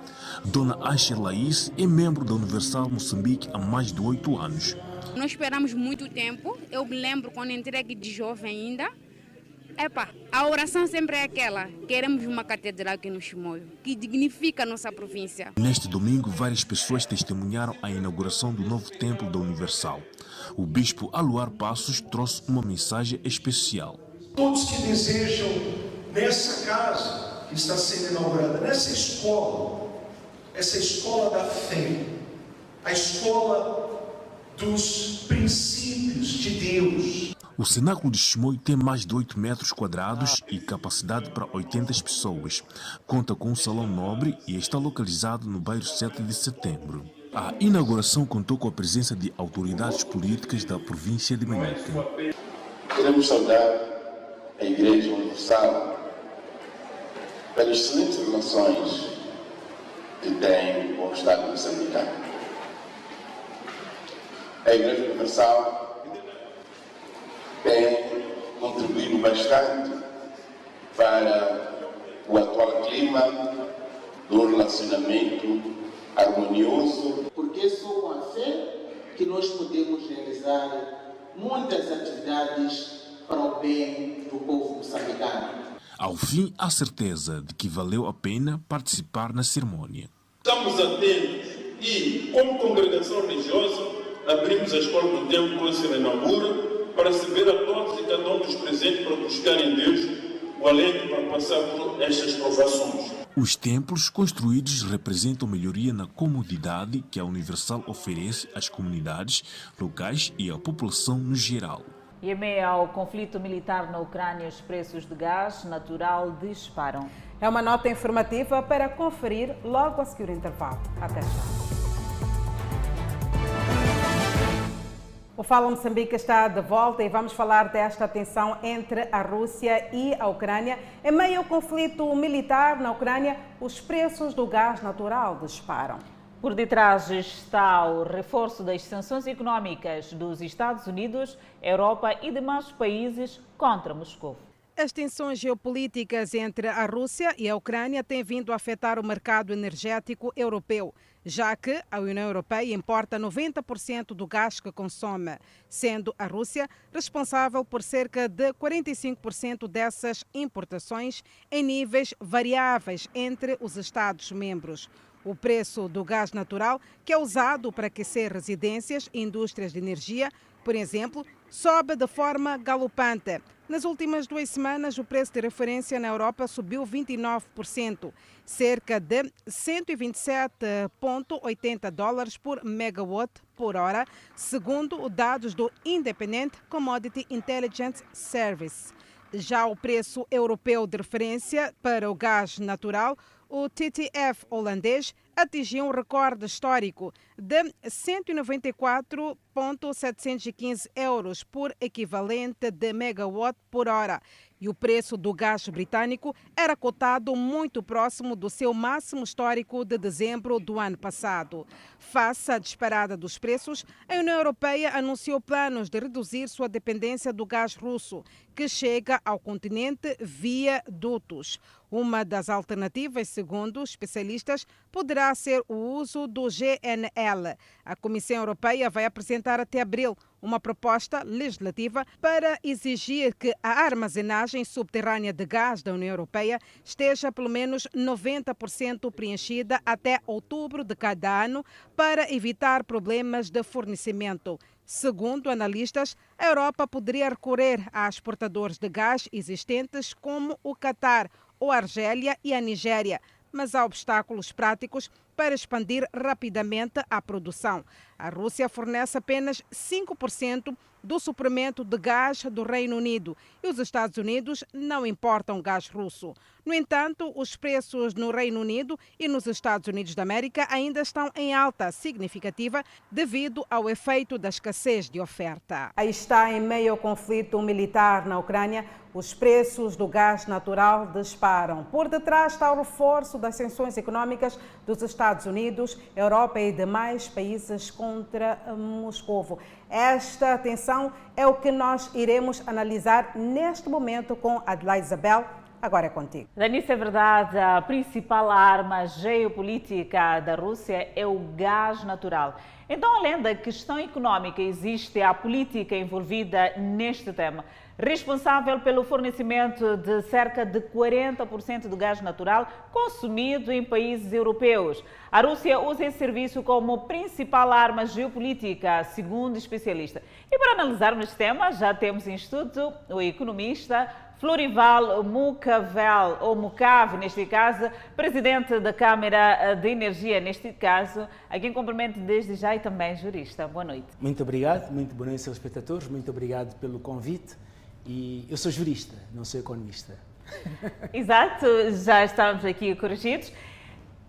Dona Asher Laís é membro da Universal Moçambique há mais de oito anos. Nós esperamos muito tempo. Eu me lembro quando entrei aqui de jovem ainda, Epa, a oração sempre é aquela. Queremos uma catedral aqui no Chimoio, que dignifica a nossa província. Neste domingo, várias pessoas testemunharam a inauguração do novo templo da Universal. O bispo Aluar Passos trouxe uma mensagem especial. Todos que desejam, nessa casa que está sendo inaugurada, nessa escola, essa escola da fé, a escola dos princípios de Deus, o cenáculo de Chimoio tem mais de 8 metros quadrados e capacidade para 80 pessoas. Conta com um salão nobre e está localizado no bairro 7 de setembro. A inauguração contou com a presença de autoridades políticas da província de Manica. Queremos saudar a Igreja Universal pelas excelentes relações que tem o Estado moçambicano. A Igreja Universal tem contribuído bastante para o atual clima do relacionamento harmonioso. Porque é só com a fé que nós podemos realizar muitas atividades para o bem do povo moçambicano. Ao fim, há certeza de que valeu a pena participar na cerimônia. Estamos atentos e, como congregação religiosa, abrimos a escola do tempo quando se inaugura para servir a todos e cada um dos presentes para buscar em Deus o alento para passar por estas provações. Os templos construídos representam melhoria na comodidade que a Universal oferece às comunidades locais e à população no geral. E em meio ao conflito militar na Ucrânia, os preços de gás natural disparam. É uma nota informativa para conferir logo a seguir o intervalo. Até já. O Fala Moçambique está de volta e vamos falar desta tensão entre a Rússia e a Ucrânia. Em meio ao conflito militar na Ucrânia, os preços do gás natural disparam. Por detrás está o reforço das sanções econômicas dos Estados Unidos, Europa e demais países contra Moscou. As tensões geopolíticas entre a Rússia e a Ucrânia têm vindo a afetar o mercado energético europeu, já que a União Europeia importa 90% do gás que consome, sendo a Rússia responsável por cerca de 45% dessas importações em níveis variáveis entre os Estados-membros. O preço do gás natural, que é usado para aquecer residências e indústrias de energia, por exemplo, sobe de forma galopante. Nas últimas duas semanas, o preço de referência na Europa subiu 29%, cerca de 127,80 dólares por megawatt por hora, segundo dados do Independent Commodity Intelligence Service. Já o preço europeu de referência para o gás natural o TTF holandês atingiu um recorde histórico de 194,715 euros por equivalente de megawatt por hora e o preço do gás britânico era cotado muito próximo do seu máximo histórico de dezembro do ano passado. Face à disparada dos preços, a União Europeia anunciou planos de reduzir sua dependência do gás russo, que chega ao continente via dutos. Uma das alternativas, segundo especialistas, poderá ser o uso do GNL. A Comissão Europeia vai apresentar até abril uma proposta legislativa para exigir que a armazenagem subterrânea de gás da União Europeia esteja pelo menos 90% preenchida até outubro de cada ano para evitar problemas de fornecimento. Segundo analistas, a Europa poderia recorrer a exportadores de gás existentes como o Catar, ou a Argélia e a Nigéria, mas há obstáculos práticos para expandir rapidamente a produção. A Rússia fornece apenas 5% do suprimento de gás do Reino Unido e os Estados Unidos não importam gás russo. No entanto, os preços no Reino Unido e nos Estados Unidos da América ainda estão em alta significativa devido ao efeito da escassez de oferta. Aí está, em meio ao conflito militar na Ucrânia, os preços do gás natural disparam. Por detrás está o reforço das sanções econômicas dos Estados Unidos, Europa e demais países contra Moscovo. Esta tensão é o que nós iremos analisar neste momento com Adelaide Isabel Agora é contigo. Danice, é verdade, a principal arma geopolítica da Rússia é o gás natural. Então, além da questão econômica, existe a política envolvida neste tema, responsável pelo fornecimento de cerca de 40% do gás natural consumido em países europeus. A Rússia usa esse serviço como principal arma geopolítica, segundo especialista. E para analisarmos este tema, já temos em estudo o economista Florival Mucavel, ou Mucave, neste caso, presidente da Câmara de Energia, neste caso, a quem cumprimento desde já e também jurista. Boa noite. Muito obrigado, muito boa noite aos espectadores, muito obrigado pelo convite. E eu sou jurista, não sou economista. Exato, já estamos aqui corrigidos.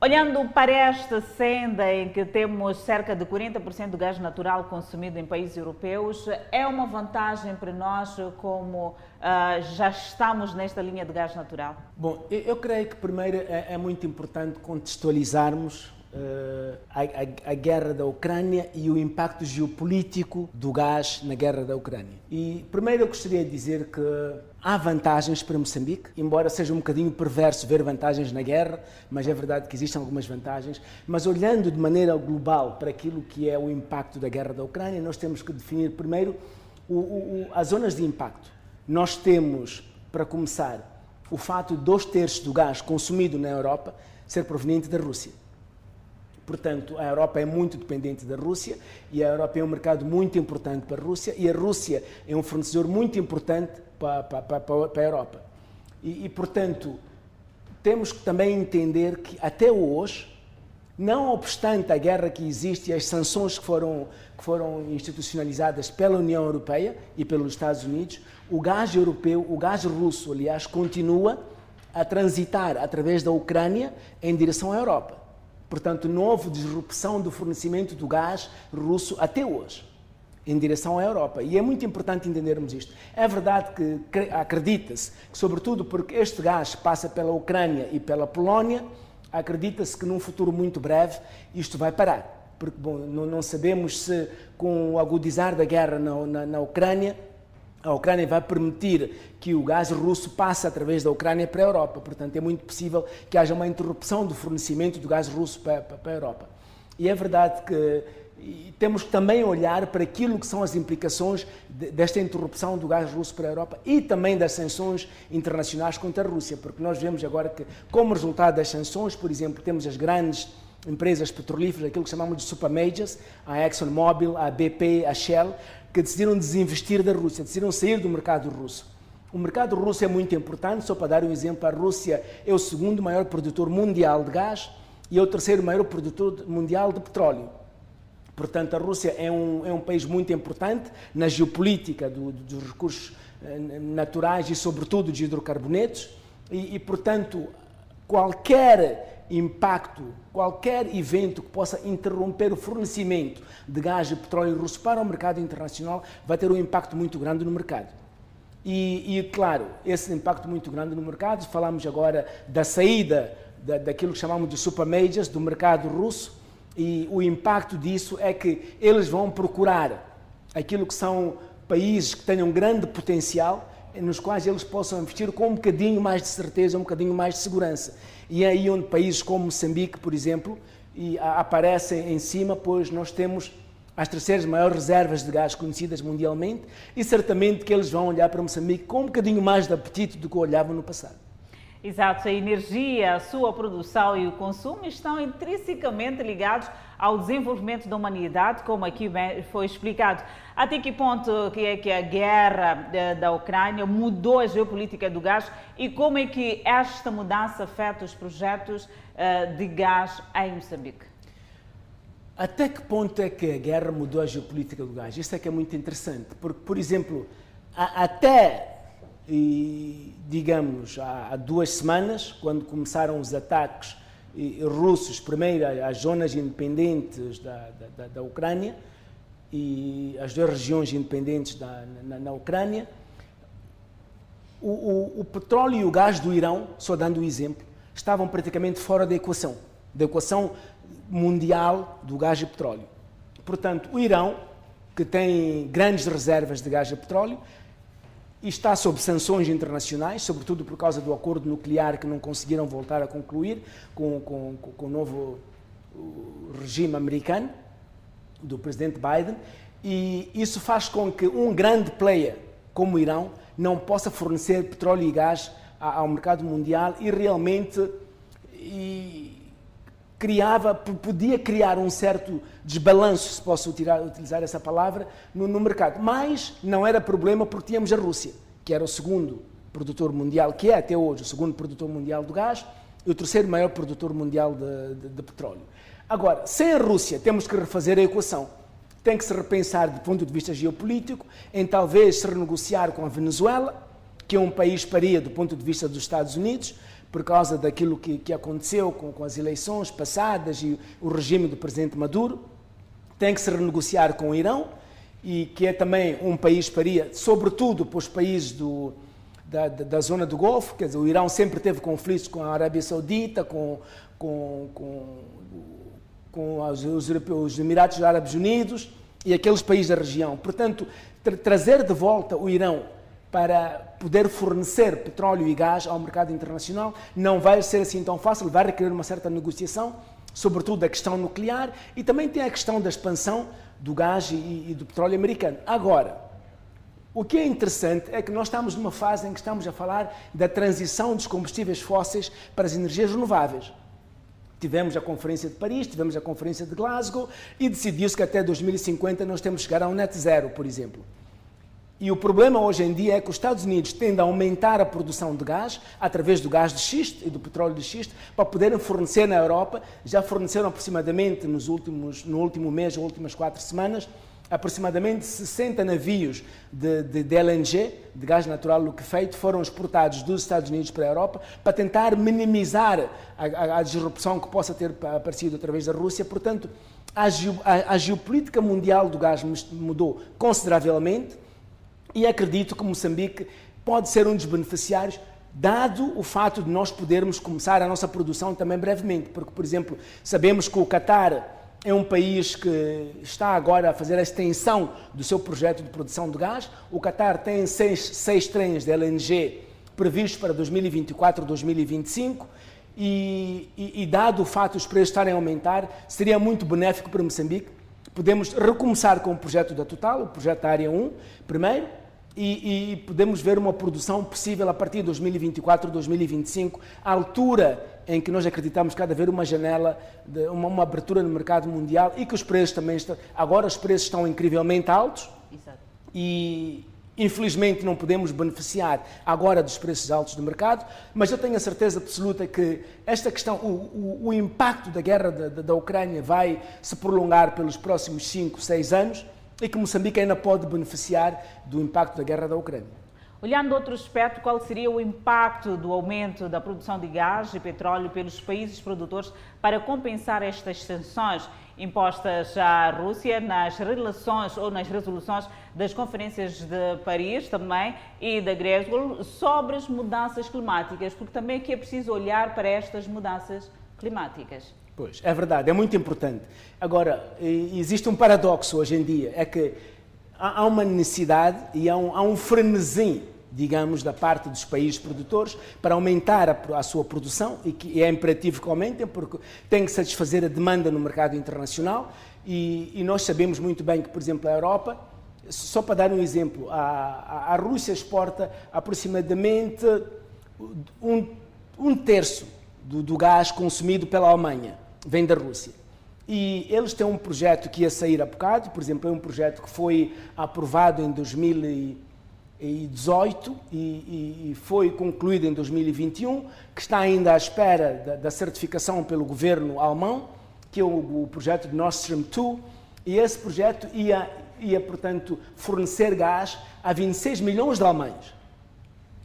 Olhando para esta senda em que temos cerca de 40% do gás natural consumido em países europeus, é uma vantagem para nós como uh, já estamos nesta linha de gás natural? Bom, eu, eu creio que primeiro é, é muito importante contextualizarmos a, a, a, guerra da Ucrânia e o impacto geopolítico do gás na guerra da Ucrânia. E primeiro eu gostaria de dizer que há vantagens para Moçambique, embora seja um bocadinho perverso ver vantagens na guerra, mas é verdade que existem algumas vantagens. Mas olhando de maneira global para aquilo que é o impacto da guerra da Ucrânia, nós temos que definir primeiro o, o, as zonas de impacto. Nós temos, para começar, o fato de dois terços do gás consumido na Europa ser proveniente da Rússia. Portanto, a Europa é muito dependente da Rússia e a Europa é um mercado muito importante para a Rússia e a Rússia é um fornecedor muito importante para, para, para, para a Europa. E, e, portanto, temos que também entender que até hoje, não obstante a guerra que existe e as sanções que foram, que foram institucionalizadas pela União Europeia e pelos Estados Unidos, o gás europeu, o gás russo, aliás, continua a transitar através da Ucrânia em direção à Europa. Portanto, não houve disrupção do fornecimento do gás russo até hoje. em direção à Europa. E é muito importante entendermos isto. É verdade que acredita-se sobretudo porque este gás passa pela Ucrânia e pela Polónia, acredita-se que num futuro muito breve isto vai parar. Porque bom, não, não sabemos se com o agudizar da guerra na, na, na Ucrânia a Ucrânia vai permitir que o gás russo passe através da Ucrânia para a Europa. Portanto, é muito possível que haja uma interrupção do fornecimento do gás russo para, para, a Europa. E é verdade que temos que também olhar para aquilo que são as implicações desta interrupção do gás russo para a Europa e também das sanções internacionais contra a Rússia, porque nós vemos agora que, como resultado das sanções, por exemplo, temos as grandes empresas petrolíferas, aquilo que chamamos de super majors, a ExxonMobil, a BP, a Shell, que decidiram desinvestir da Rússia, decidiram sair do mercado russo. O mercado russo é muito importante, só para dar um exemplo, a Rússia é o segundo maior produtor mundial de gás e é o terceiro maior produtor mundial de petróleo. Portanto, a Rússia é um, é um país muito importante na geopolítica do, dos recursos eh, naturais e, sobretudo, de hidrocarbonetos, e, e, portanto, qualquer impacto, qualquer evento que possa interromper o fornecimento de gás e petróleo russo para o mercado internacional vai ter um impacto muito grande no mercado. E, e claro, esse impacto muito grande no mercado, falamos agora da saída da, daquilo que chamamos de super majors, do mercado russo, e o impacto disso é que eles vão procurar aquilo que são países que tenham grande potencial, nos quais eles possam investir com um bocadinho mais de certeza, um bocadinho mais de segurança. E é aí onde países como Moçambique, por exemplo, e aparecem em cima, pois nós temos as terceiras maiores reservas de gás conhecidas mundialmente e certamente que eles vão olhar para Moçambique com um bocadinho mais de apetite do que olhavam no passado. Exato, a energia, a sua produção e o consumo estão intrinsecamente ligados ao desenvolvimento da humanidade, como aqui foi explicado. Até que ponto que é que a guerra eh, da Ucrânia mudou a geopolítica do gás e como é que esta mudança afeta os projetos eh, de gás em Moçambique? Até que ponto é que a guerra mudou a geopolítica do gás? Isso é que é muito interessante, porque, por exemplo, até e, digamos, há, há, duas semanas, quando começaram os ataques russos, primeiro às zonas independentes da, da, da Ucrânia e as duas regiões independentes da, na, na Ucrânia, o, o, o, petróleo e o gás do Irão, só dando um exemplo, estavam praticamente fora da equação, da equação mundial do gás e petróleo. Portanto, o Irão, que tem grandes reservas de gás e petróleo, e está sob sanções internacionais, sobretudo por causa do acordo nuclear que não conseguiram voltar a concluir com, com, com o novo regime americano, do presidente Biden, e isso faz com que um grande player como o Irão não possa fornecer petróleo e gás ao mercado mundial e realmente e criava, podia criar um certo desbalanço, se posso utilizar essa palavra, no, no, mercado. Mas não era problema porque tínhamos a Rússia, que era o segundo produtor mundial, que é até hoje o segundo produtor mundial do gás e o terceiro maior produtor mundial de, de, de petróleo. Agora, sem a Rússia, temos que refazer a equação. Tem que se repensar do ponto de vista geopolítico, em talvez se renegociar com a Venezuela, que é um país paria do ponto de vista dos Estados Unidos, por causa daquilo que, que aconteceu com, com, as eleições passadas e o regime do presidente Maduro. Tem que se renegociar com o Irão, e que é também um país paria, sobretudo para os países do, da, da, zona do Golfo. Quer dizer, o Irão sempre teve conflitos com a Arábia Saudita, com, com, com, com os, os, os Emirados Árabes Unidos e aqueles países da região. Portanto, tra trazer de volta o Irão para poder fornecer petróleo e gás ao mercado internacional não vai ser assim tão fácil, vai requerer uma certa negociação, sobretudo a questão nuclear e também tem a questão da expansão do gás e, e do petróleo americano. Agora, o que é interessante é que nós estamos numa fase em que estamos a falar da transição dos combustíveis fósseis para as energias renováveis. Tivemos a Conferência de Paris, tivemos a Conferência de Glasgow e decidiu-se que até 2050 nós temos que chegar a um net zero, por exemplo. E o problema hoje em dia é que os Estados Unidos tendem a aumentar a produção de gás através do gás de xisto e do petróleo de xisto para poderem fornecer na Europa. Já forneceram aproximadamente nos últimos, no último mês, nas últimas quatro semanas, aproximadamente 60 navios de, de, de, LNG, de gás natural liquefeito, foram exportados dos Estados Unidos para a Europa para tentar minimizar a, a, a disrupção que possa ter aparecido através da Rússia. Portanto, a, a geopolítica mundial do gás mudou consideravelmente e acredito que Moçambique pode ser um dos beneficiários dado o fato de nós podermos começar a nossa produção também brevemente, porque, por exemplo, sabemos que o Qatar é um país que está agora a fazer a extensão do seu projeto de produção de gás. O Qatar tem seis, seis trens de LNG previstos para 2024 2025 e, e, e, dado o fato os preços estarem a aumentar, seria muito benéfico para Moçambique. Podemos recomeçar com o projeto da Total, o projeto da Área 1, primeiro, e, e, podemos ver uma produção possível a partir de 2024, 2025, à altura em que nós acreditamos que há de haver uma janela, de, uma, uma, abertura no mercado mundial e que os preços também estão. Agora os preços estão incrivelmente altos Exato. e infelizmente não podemos beneficiar agora dos preços altos do mercado, mas eu tenho a certeza absoluta que esta questão, o, o, o impacto da guerra da, da, da Ucrânia vai se prolongar pelos próximos 5, 6 anos e que Moçambique ainda pode beneficiar do impacto da guerra da Ucrânia. Olhando outro aspecto, qual seria o impacto do aumento da produção de gás e petróleo pelos países produtores para compensar estas sanções impostas à Rússia nas relações ou nas resoluções das conferências de Paris também e da Glasgow sobre as mudanças climáticas, porque também aqui é preciso olhar para estas mudanças climáticas. Pois, é verdade, é muito importante. Agora, existe um paradoxo hoje em dia, é que há uma necessidade e há um, há um frenesi, digamos, da parte dos países produtores para aumentar a, a, sua produção e que é imperativo que aumentem porque tem que satisfazer a demanda no mercado internacional e, e nós sabemos muito bem que, por exemplo, a Europa, só para dar um exemplo, a, a, a Rússia exporta aproximadamente um, um terço do, do gás consumido pela Alemanha vem da Rússia. E eles têm um projeto que ia sair a bocado, por exemplo, é um projeto que foi aprovado em 2018 e, e foi concluído em 2021, que está ainda à espera da, da certificação pelo governo alemão, que é o, o, projeto de Nord Stream 2, e esse projeto ia, ia, portanto, fornecer gás a 26 milhões de alemães.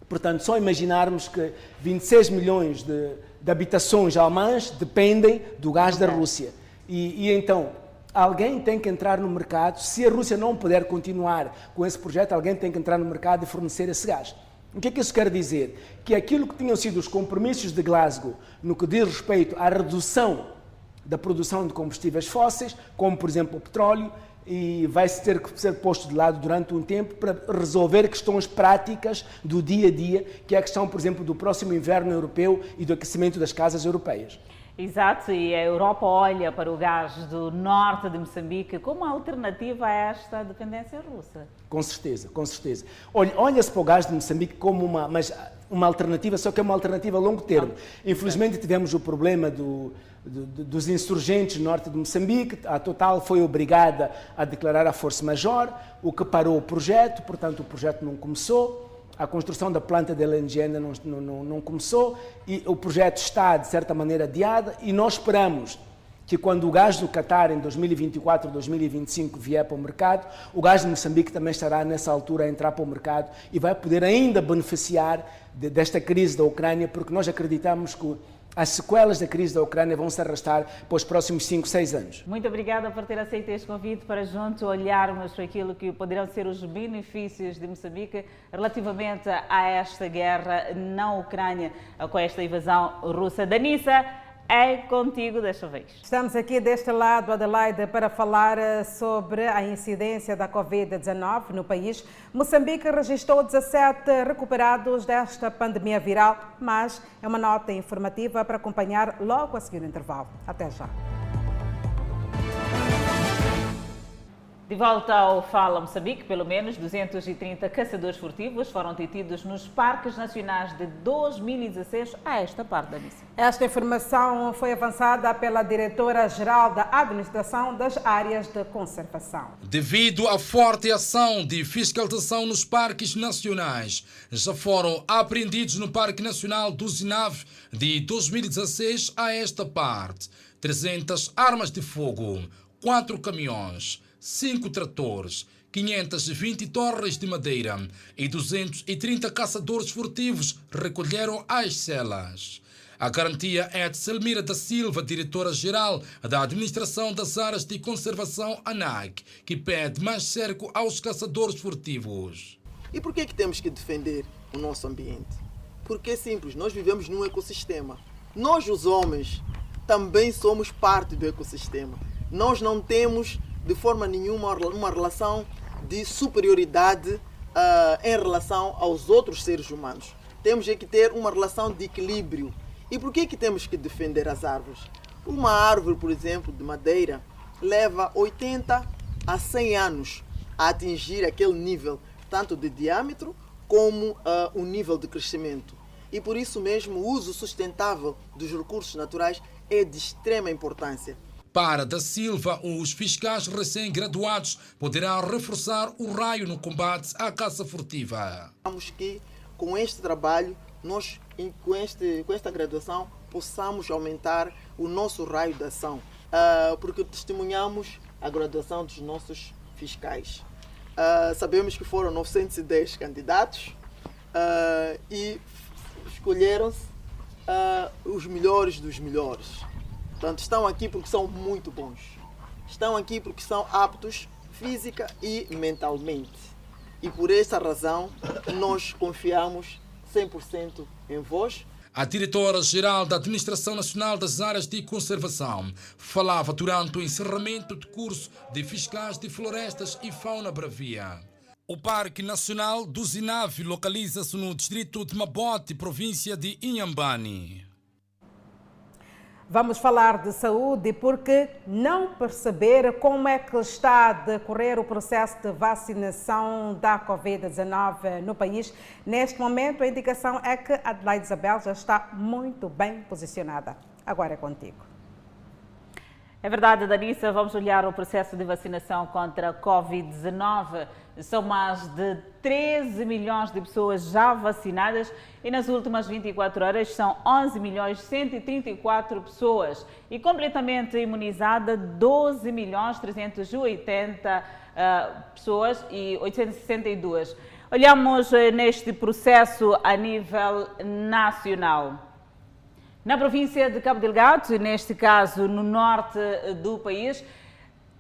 Portanto, só imaginarmos que 26 milhões de, de habitações alemãs dependem do gás da Rússia. E, e, então, alguém tem que entrar no mercado. Se a Rússia não puder continuar com esse projeto, alguém tem que entrar no mercado e fornecer esse gás. O que é que isso quer dizer? Que aquilo que tinham sido os compromissos de Glasgow no que diz respeito à redução da produção de combustíveis fósseis, como por exemplo o petróleo, e vai ter que ser posto de lado durante um tempo para resolver questões práticas do dia a dia, que é a questão, por exemplo, do próximo inverno europeu e do aquecimento das casas europeias. Exato, e a Europa olha para o gás do norte de Moçambique como alternativa a esta dependência russa. Com certeza, com certeza. Olha-se para o gás de Moçambique como uma, mas uma alternativa, só que é uma alternativa a longo termo. Infelizmente tivemos o problema do, dos insurgentes no norte de Moçambique. A Total foi obrigada a declarar a força-major, o que parou o projeto, portanto o projeto não começou. A construção da planta de LNG ainda não, não, não começou e o projeto está, de certa maneira, adiado e nós esperamos que quando o gás do Qatar em 2024, 2025 vier para o mercado, o gás de Moçambique também estará nessa altura a entrar para o mercado e vai poder ainda beneficiar de, desta crise da Ucrânia, porque nós acreditamos que as sequelas da crise da Ucrânia vão se arrastar para os próximos 5, 6 anos. Muito obrigada por ter aceito este convite para juntos olharmos para aquilo que poderão ser os benefícios de Moçambique relativamente a esta guerra na Ucrânia com esta invasão russa. Danissa, é contigo desta vez. Estamos aqui deste lado, Adelaide, para falar eh, sobre a incidência da Covid-19 no país. Moçambique registrou 17 recuperados desta pandemia viral, mas é uma nota informativa para acompanhar logo a seguir o intervalo. Até já. De volta ao Fala Moçambique, pelo menos 230 caçadores furtivos foram detidos nos parques nacionais de 2016 a esta parte da missão. Esta informação foi avançada pela diretora-geral da Administração das Áreas de Conservação. Devido à forte ação de fiscalização nos parques nacionais, já foram apreendidos no Parque Nacional do Zinave de 2016 a esta parte 300 armas de fogo, 4 caminhões, 5 tratores, 520 torres de madeira e 230 caçadores furtivos recolheram as celas. A garantia é de Selmira da Silva, diretora-geral da Administração das Áreas de Conservação ANAC, que pede mais cerco aos caçadores furtivos. E por que, é que temos que defender o nosso ambiente? Porque é simples, nós vivemos num ecossistema. Nós, os homens, também somos parte do ecossistema. Nós não temos de forma nenhuma uma relação de superioridade uh, em relação aos outros seres humanos. Temos é que ter uma relação de equilíbrio. E por que, que temos que defender as árvores? Uma árvore, por exemplo, de madeira, leva 80 a 100 anos a atingir aquele nível, tanto de diâmetro como uh, o nível de crescimento. E por isso mesmo, o uso sustentável dos recursos naturais é de extrema importância. Para da Silva, os fiscais recém-graduados poderão reforçar o raio no combate à caça furtiva. Vamos que com este trabalho, nós com, este, com esta graduação, possamos aumentar o nosso raio de ação, uh, porque testemunhamos a graduação dos nossos fiscais. Uh, sabemos que foram 910 candidatos uh, e escolheram-se os melhores dos melhores. Portanto, estão aqui porque são muito bons. Estão aqui porque são aptos física e mentalmente. E por essa razão, nós confiamos 100% em vós. A diretora-geral da Administração Nacional das Áreas de Conservação falava durante o encerramento de curso de fiscais de florestas e fauna bravia. O Parque Nacional do Zinave localiza-se no distrito de Mabote, província de Inhambane. Vamos falar de saúde porque não perceber como é que está a decorrer o processo de vacinação da Covid-19 no país. Neste momento, a indicação é que Adelaide Isabel já está muito bem posicionada. Agora é contigo. É verdade, Danissa. Vamos olhar o processo de vacinação contra a Covid-19. São mais de 13 milhões de pessoas já vacinadas e nas últimas 24 horas são 11 milhões 134 pessoas e completamente imunizada 12 milhões 380 uh, pessoas e 862. Olhamos eh, neste processo a nível nacional. Na província de Cabo Delgado, neste caso no norte do país,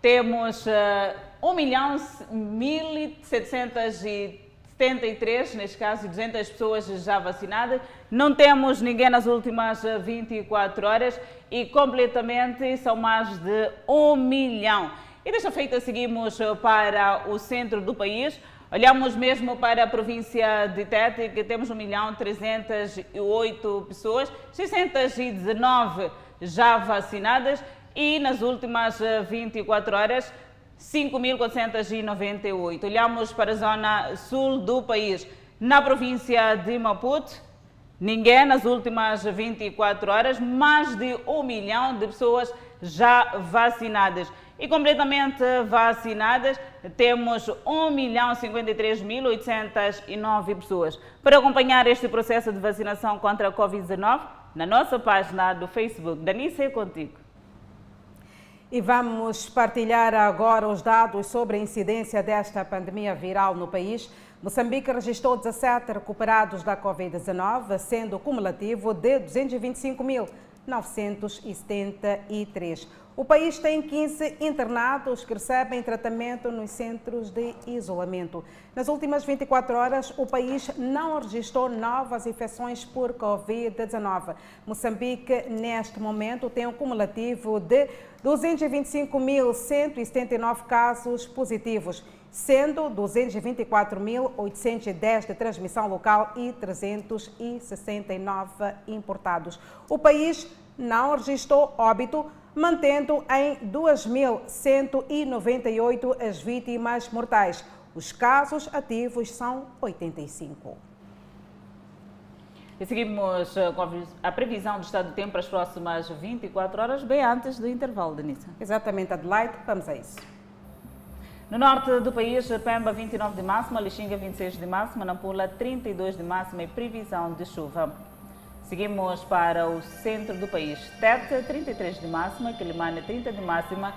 temos uh, 1 milhão 1.773, neste caso 200 pessoas já vacinadas. Não temos ninguém nas últimas 24 horas e completamente são mais de 1 milhão. E desta feita seguimos para o centro do país, Olhamos mesmo para a província de Tete, que temos 1 milhão 308 pessoas, 619 já vacinadas e nas últimas 24 horas 5.498. Olhamos para a zona sul do país. Na província de Maputo, ninguém nas últimas 24 horas, mais de 1 milhão de pessoas já vacinadas e completamente vacinadas, temos 1.053.809 pessoas. Para acompanhar este processo de vacinação contra a Covid-19, na nossa página do Facebook. Danice, é contigo. E vamos partilhar agora os dados sobre a incidência desta pandemia viral no país. Moçambique registrou 17 recuperados da Covid-19, sendo cumulativo de 225.973. O país tem 15 internados que recebem tratamento nos centros de isolamento. Nas últimas 24 horas, o país não registrou novas infecções por Covid-19. Moçambique, neste momento, tem um cumulativo de 225.179 casos positivos, sendo 224.810 de transmissão local e 369 importados. O país não registrou óbito mantendo em 2.198 as vítimas mortais. Os casos ativos são 85. E seguimos eh, com a previsão do estado do tempo para as próximas 24 horas, bem antes do intervalo, Denise. Exatamente, Adelaide. Vamos a isso. No norte do país, Pemba 29 de máxima, Lixinga 26 de máxima, Nampula 32 de máxima e previsão de chuva. Seguimos para o centro do país. Tete, 33 de máxima, Quilimane, 30 de máxima,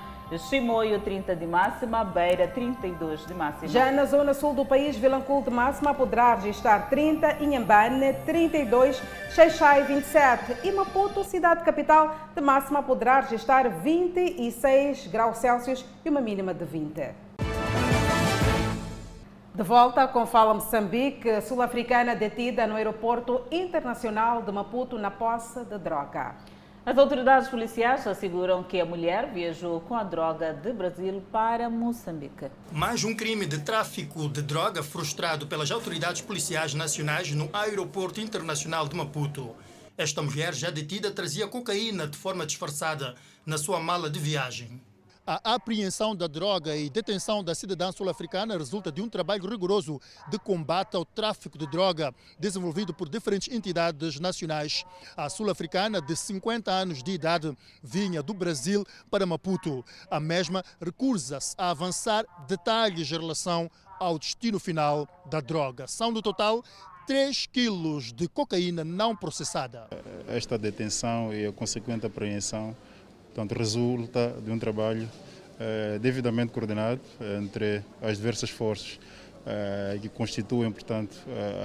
Chimoio, 30 de máxima, Beira, 32 de máxima. Já na zona sul do país, Vilanculo de máxima poderá registrar 30, Inhambane, 32, Xaixai, 27 e Maputo, cidade capital, de máxima poderá registrar 26 graus Celsius e uma mínima de 20. De volta com Fala Moçambique, sul-africana detida no aeroporto internacional de Maputo na posse de droga. As autoridades policiais asseguram que a mulher viajou com a droga de Brasil para Moçambique. Mais um crime de tráfico de droga frustrado pelas autoridades policiais nacionais no aeroporto internacional de Maputo. Esta mulher, já detida, trazia cocaína de forma disfarçada na sua mala de viagem. A apreensão da droga e detenção da cidadã sul-africana resulta de um trabalho rigoroso de combate ao tráfico de droga desenvolvido por diferentes entidades nacionais. A sul-africana, de 50 anos de idade, vinha do Brasil para Maputo. A mesma recusa-se a avançar detalhes em relação ao destino final da droga. São no total 3 quilos de cocaína não processada. Esta detenção e a consequente apreensão Portanto, resulta de um trabalho eh, devidamente coordenado entre as diversas forças eh, que constituem, portanto,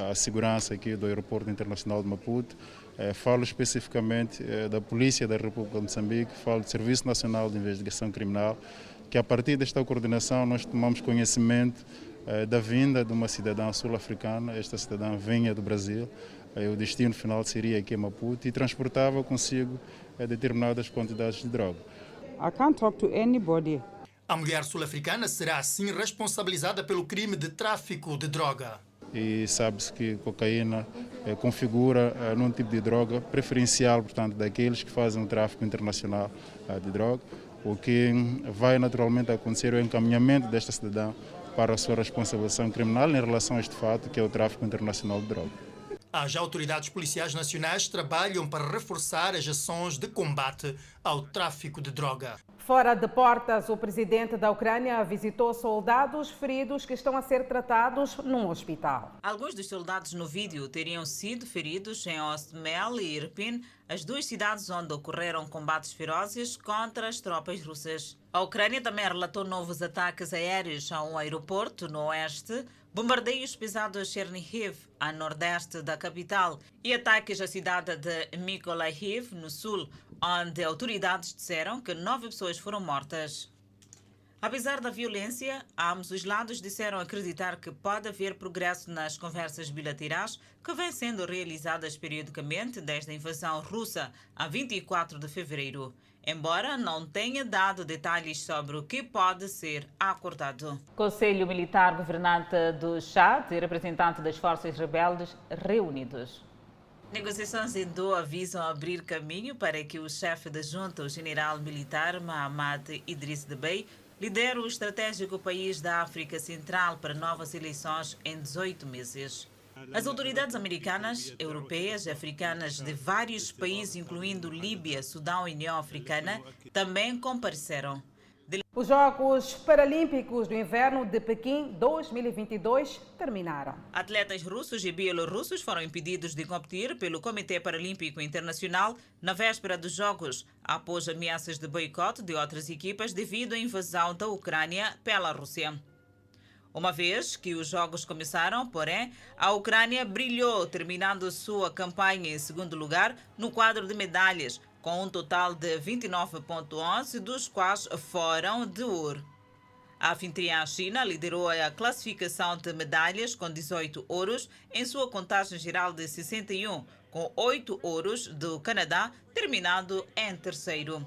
a segurança aqui do Aeroporto Internacional de Maputo. Eh, falo especificamente da Polícia da República de Moçambique, falo do Serviço Nacional de Investigação Criminal, que a partir desta coordenação nós tomamos conhecimento da vinda de uma cidadã sul-africana. Esta cidadã vinha do Brasil, o destino final seria aqui em Maputo e transportava consigo determinadas quantidades de droga. I can't talk to anybody. A mulher sul-africana será assim responsabilizada pelo crime de tráfico de droga. E sabe-se que cocaína eh, configura eh, num tipo de droga preferencial, portanto, daqueles que fazem o tráfico internacional eh, de droga, o que vai naturalmente acontecer o encaminhamento desta cidadã para a sua responsabilização criminal em relação a este fato, que é o tráfico internacional de droga. As autoridades policiais nacionais trabalham para reforçar as ações de combate ao tráfico de droga. Fora de portas, o presidente da Ucrânia visitou soldados feridos que estão a ser tratados num hospital. Alguns dos soldados no vídeo teriam sido feridos em Ostmel e Irpin, as duas cidades onde ocorreram combates ferozes contra as tropas russas. A Ucrânia também relatou novos ataques aéreos a um aeroporto no oeste, bombardeios pesados Chernihiv, a nordeste da capital, e ataques à cidade de Mykolaiv, no sul, onde autoridades disseram que nove pessoas foram mortas. Apesar da violência, ambos os lados disseram acreditar que pode haver progresso nas conversas bilaterais que vêm sendo realizadas periodicamente desde a invasão russa a 24 de fevereiro embora não tenha dado detalhes sobre o que pode ser acordado. Conselho Militar Governante do Chad e representante das forças rebeldes reunidos. Negociações em Doha visam abrir caminho para que o chefe da junta, o general militar Mahamat Idriss Deby, lidere o estratégico país da África Central para novas eleições em 18 meses. As autoridades americanas, europeias e africanas de vários países, incluindo Líbia, Sudão e União Africana, também compareceram. Os Jogos Paralímpicos do Inverno de Pequim 2022 terminaram. Atletas russos e bielorrussos foram impedidos de competir pelo Comitê Paralímpico Internacional na véspera dos Jogos, após ameaças de boicote de outras equipas devido à invasão da Ucrânia pela Rússia. Uma vez que os jogos começaram, porém, a Ucrânia brilhou, terminando sua campanha em segundo lugar no quadro de medalhas, com um total de 29,11, dos quais foram de ouro. A anfitriã China liderou a classificação de medalhas com 18 ouros em sua contagem geral de 61, com 8 ouros do Canadá, terminado em terceiro.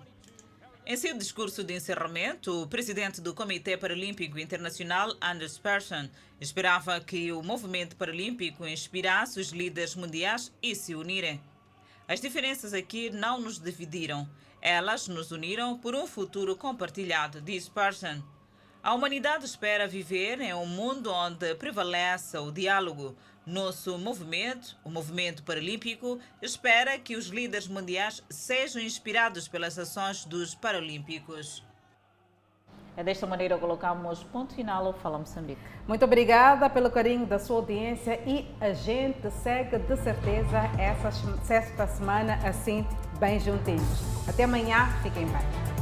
Em seu discurso de encerramento, o presidente do Comitê Paralímpico Internacional, Anders Persson, esperava que o movimento paralímpico inspirasse os líderes mundiais e se unirem. As diferenças aqui não nos dividiram, elas nos uniram por um futuro compartilhado, diz Persson. A humanidade espera viver em um mundo onde prevaleça o diálogo, nosso movimento, o movimento paralímpico, espera que os líderes mundiais sejam inspirados pelas ações dos paralímpicos. É desta maneira que colocamos ponto final ao Fala Moçambique. Muito obrigada pelo carinho da sua audiência e a gente segue de certeza essa sexta semana assim, bem juntinhos. Até amanhã, fiquem bem.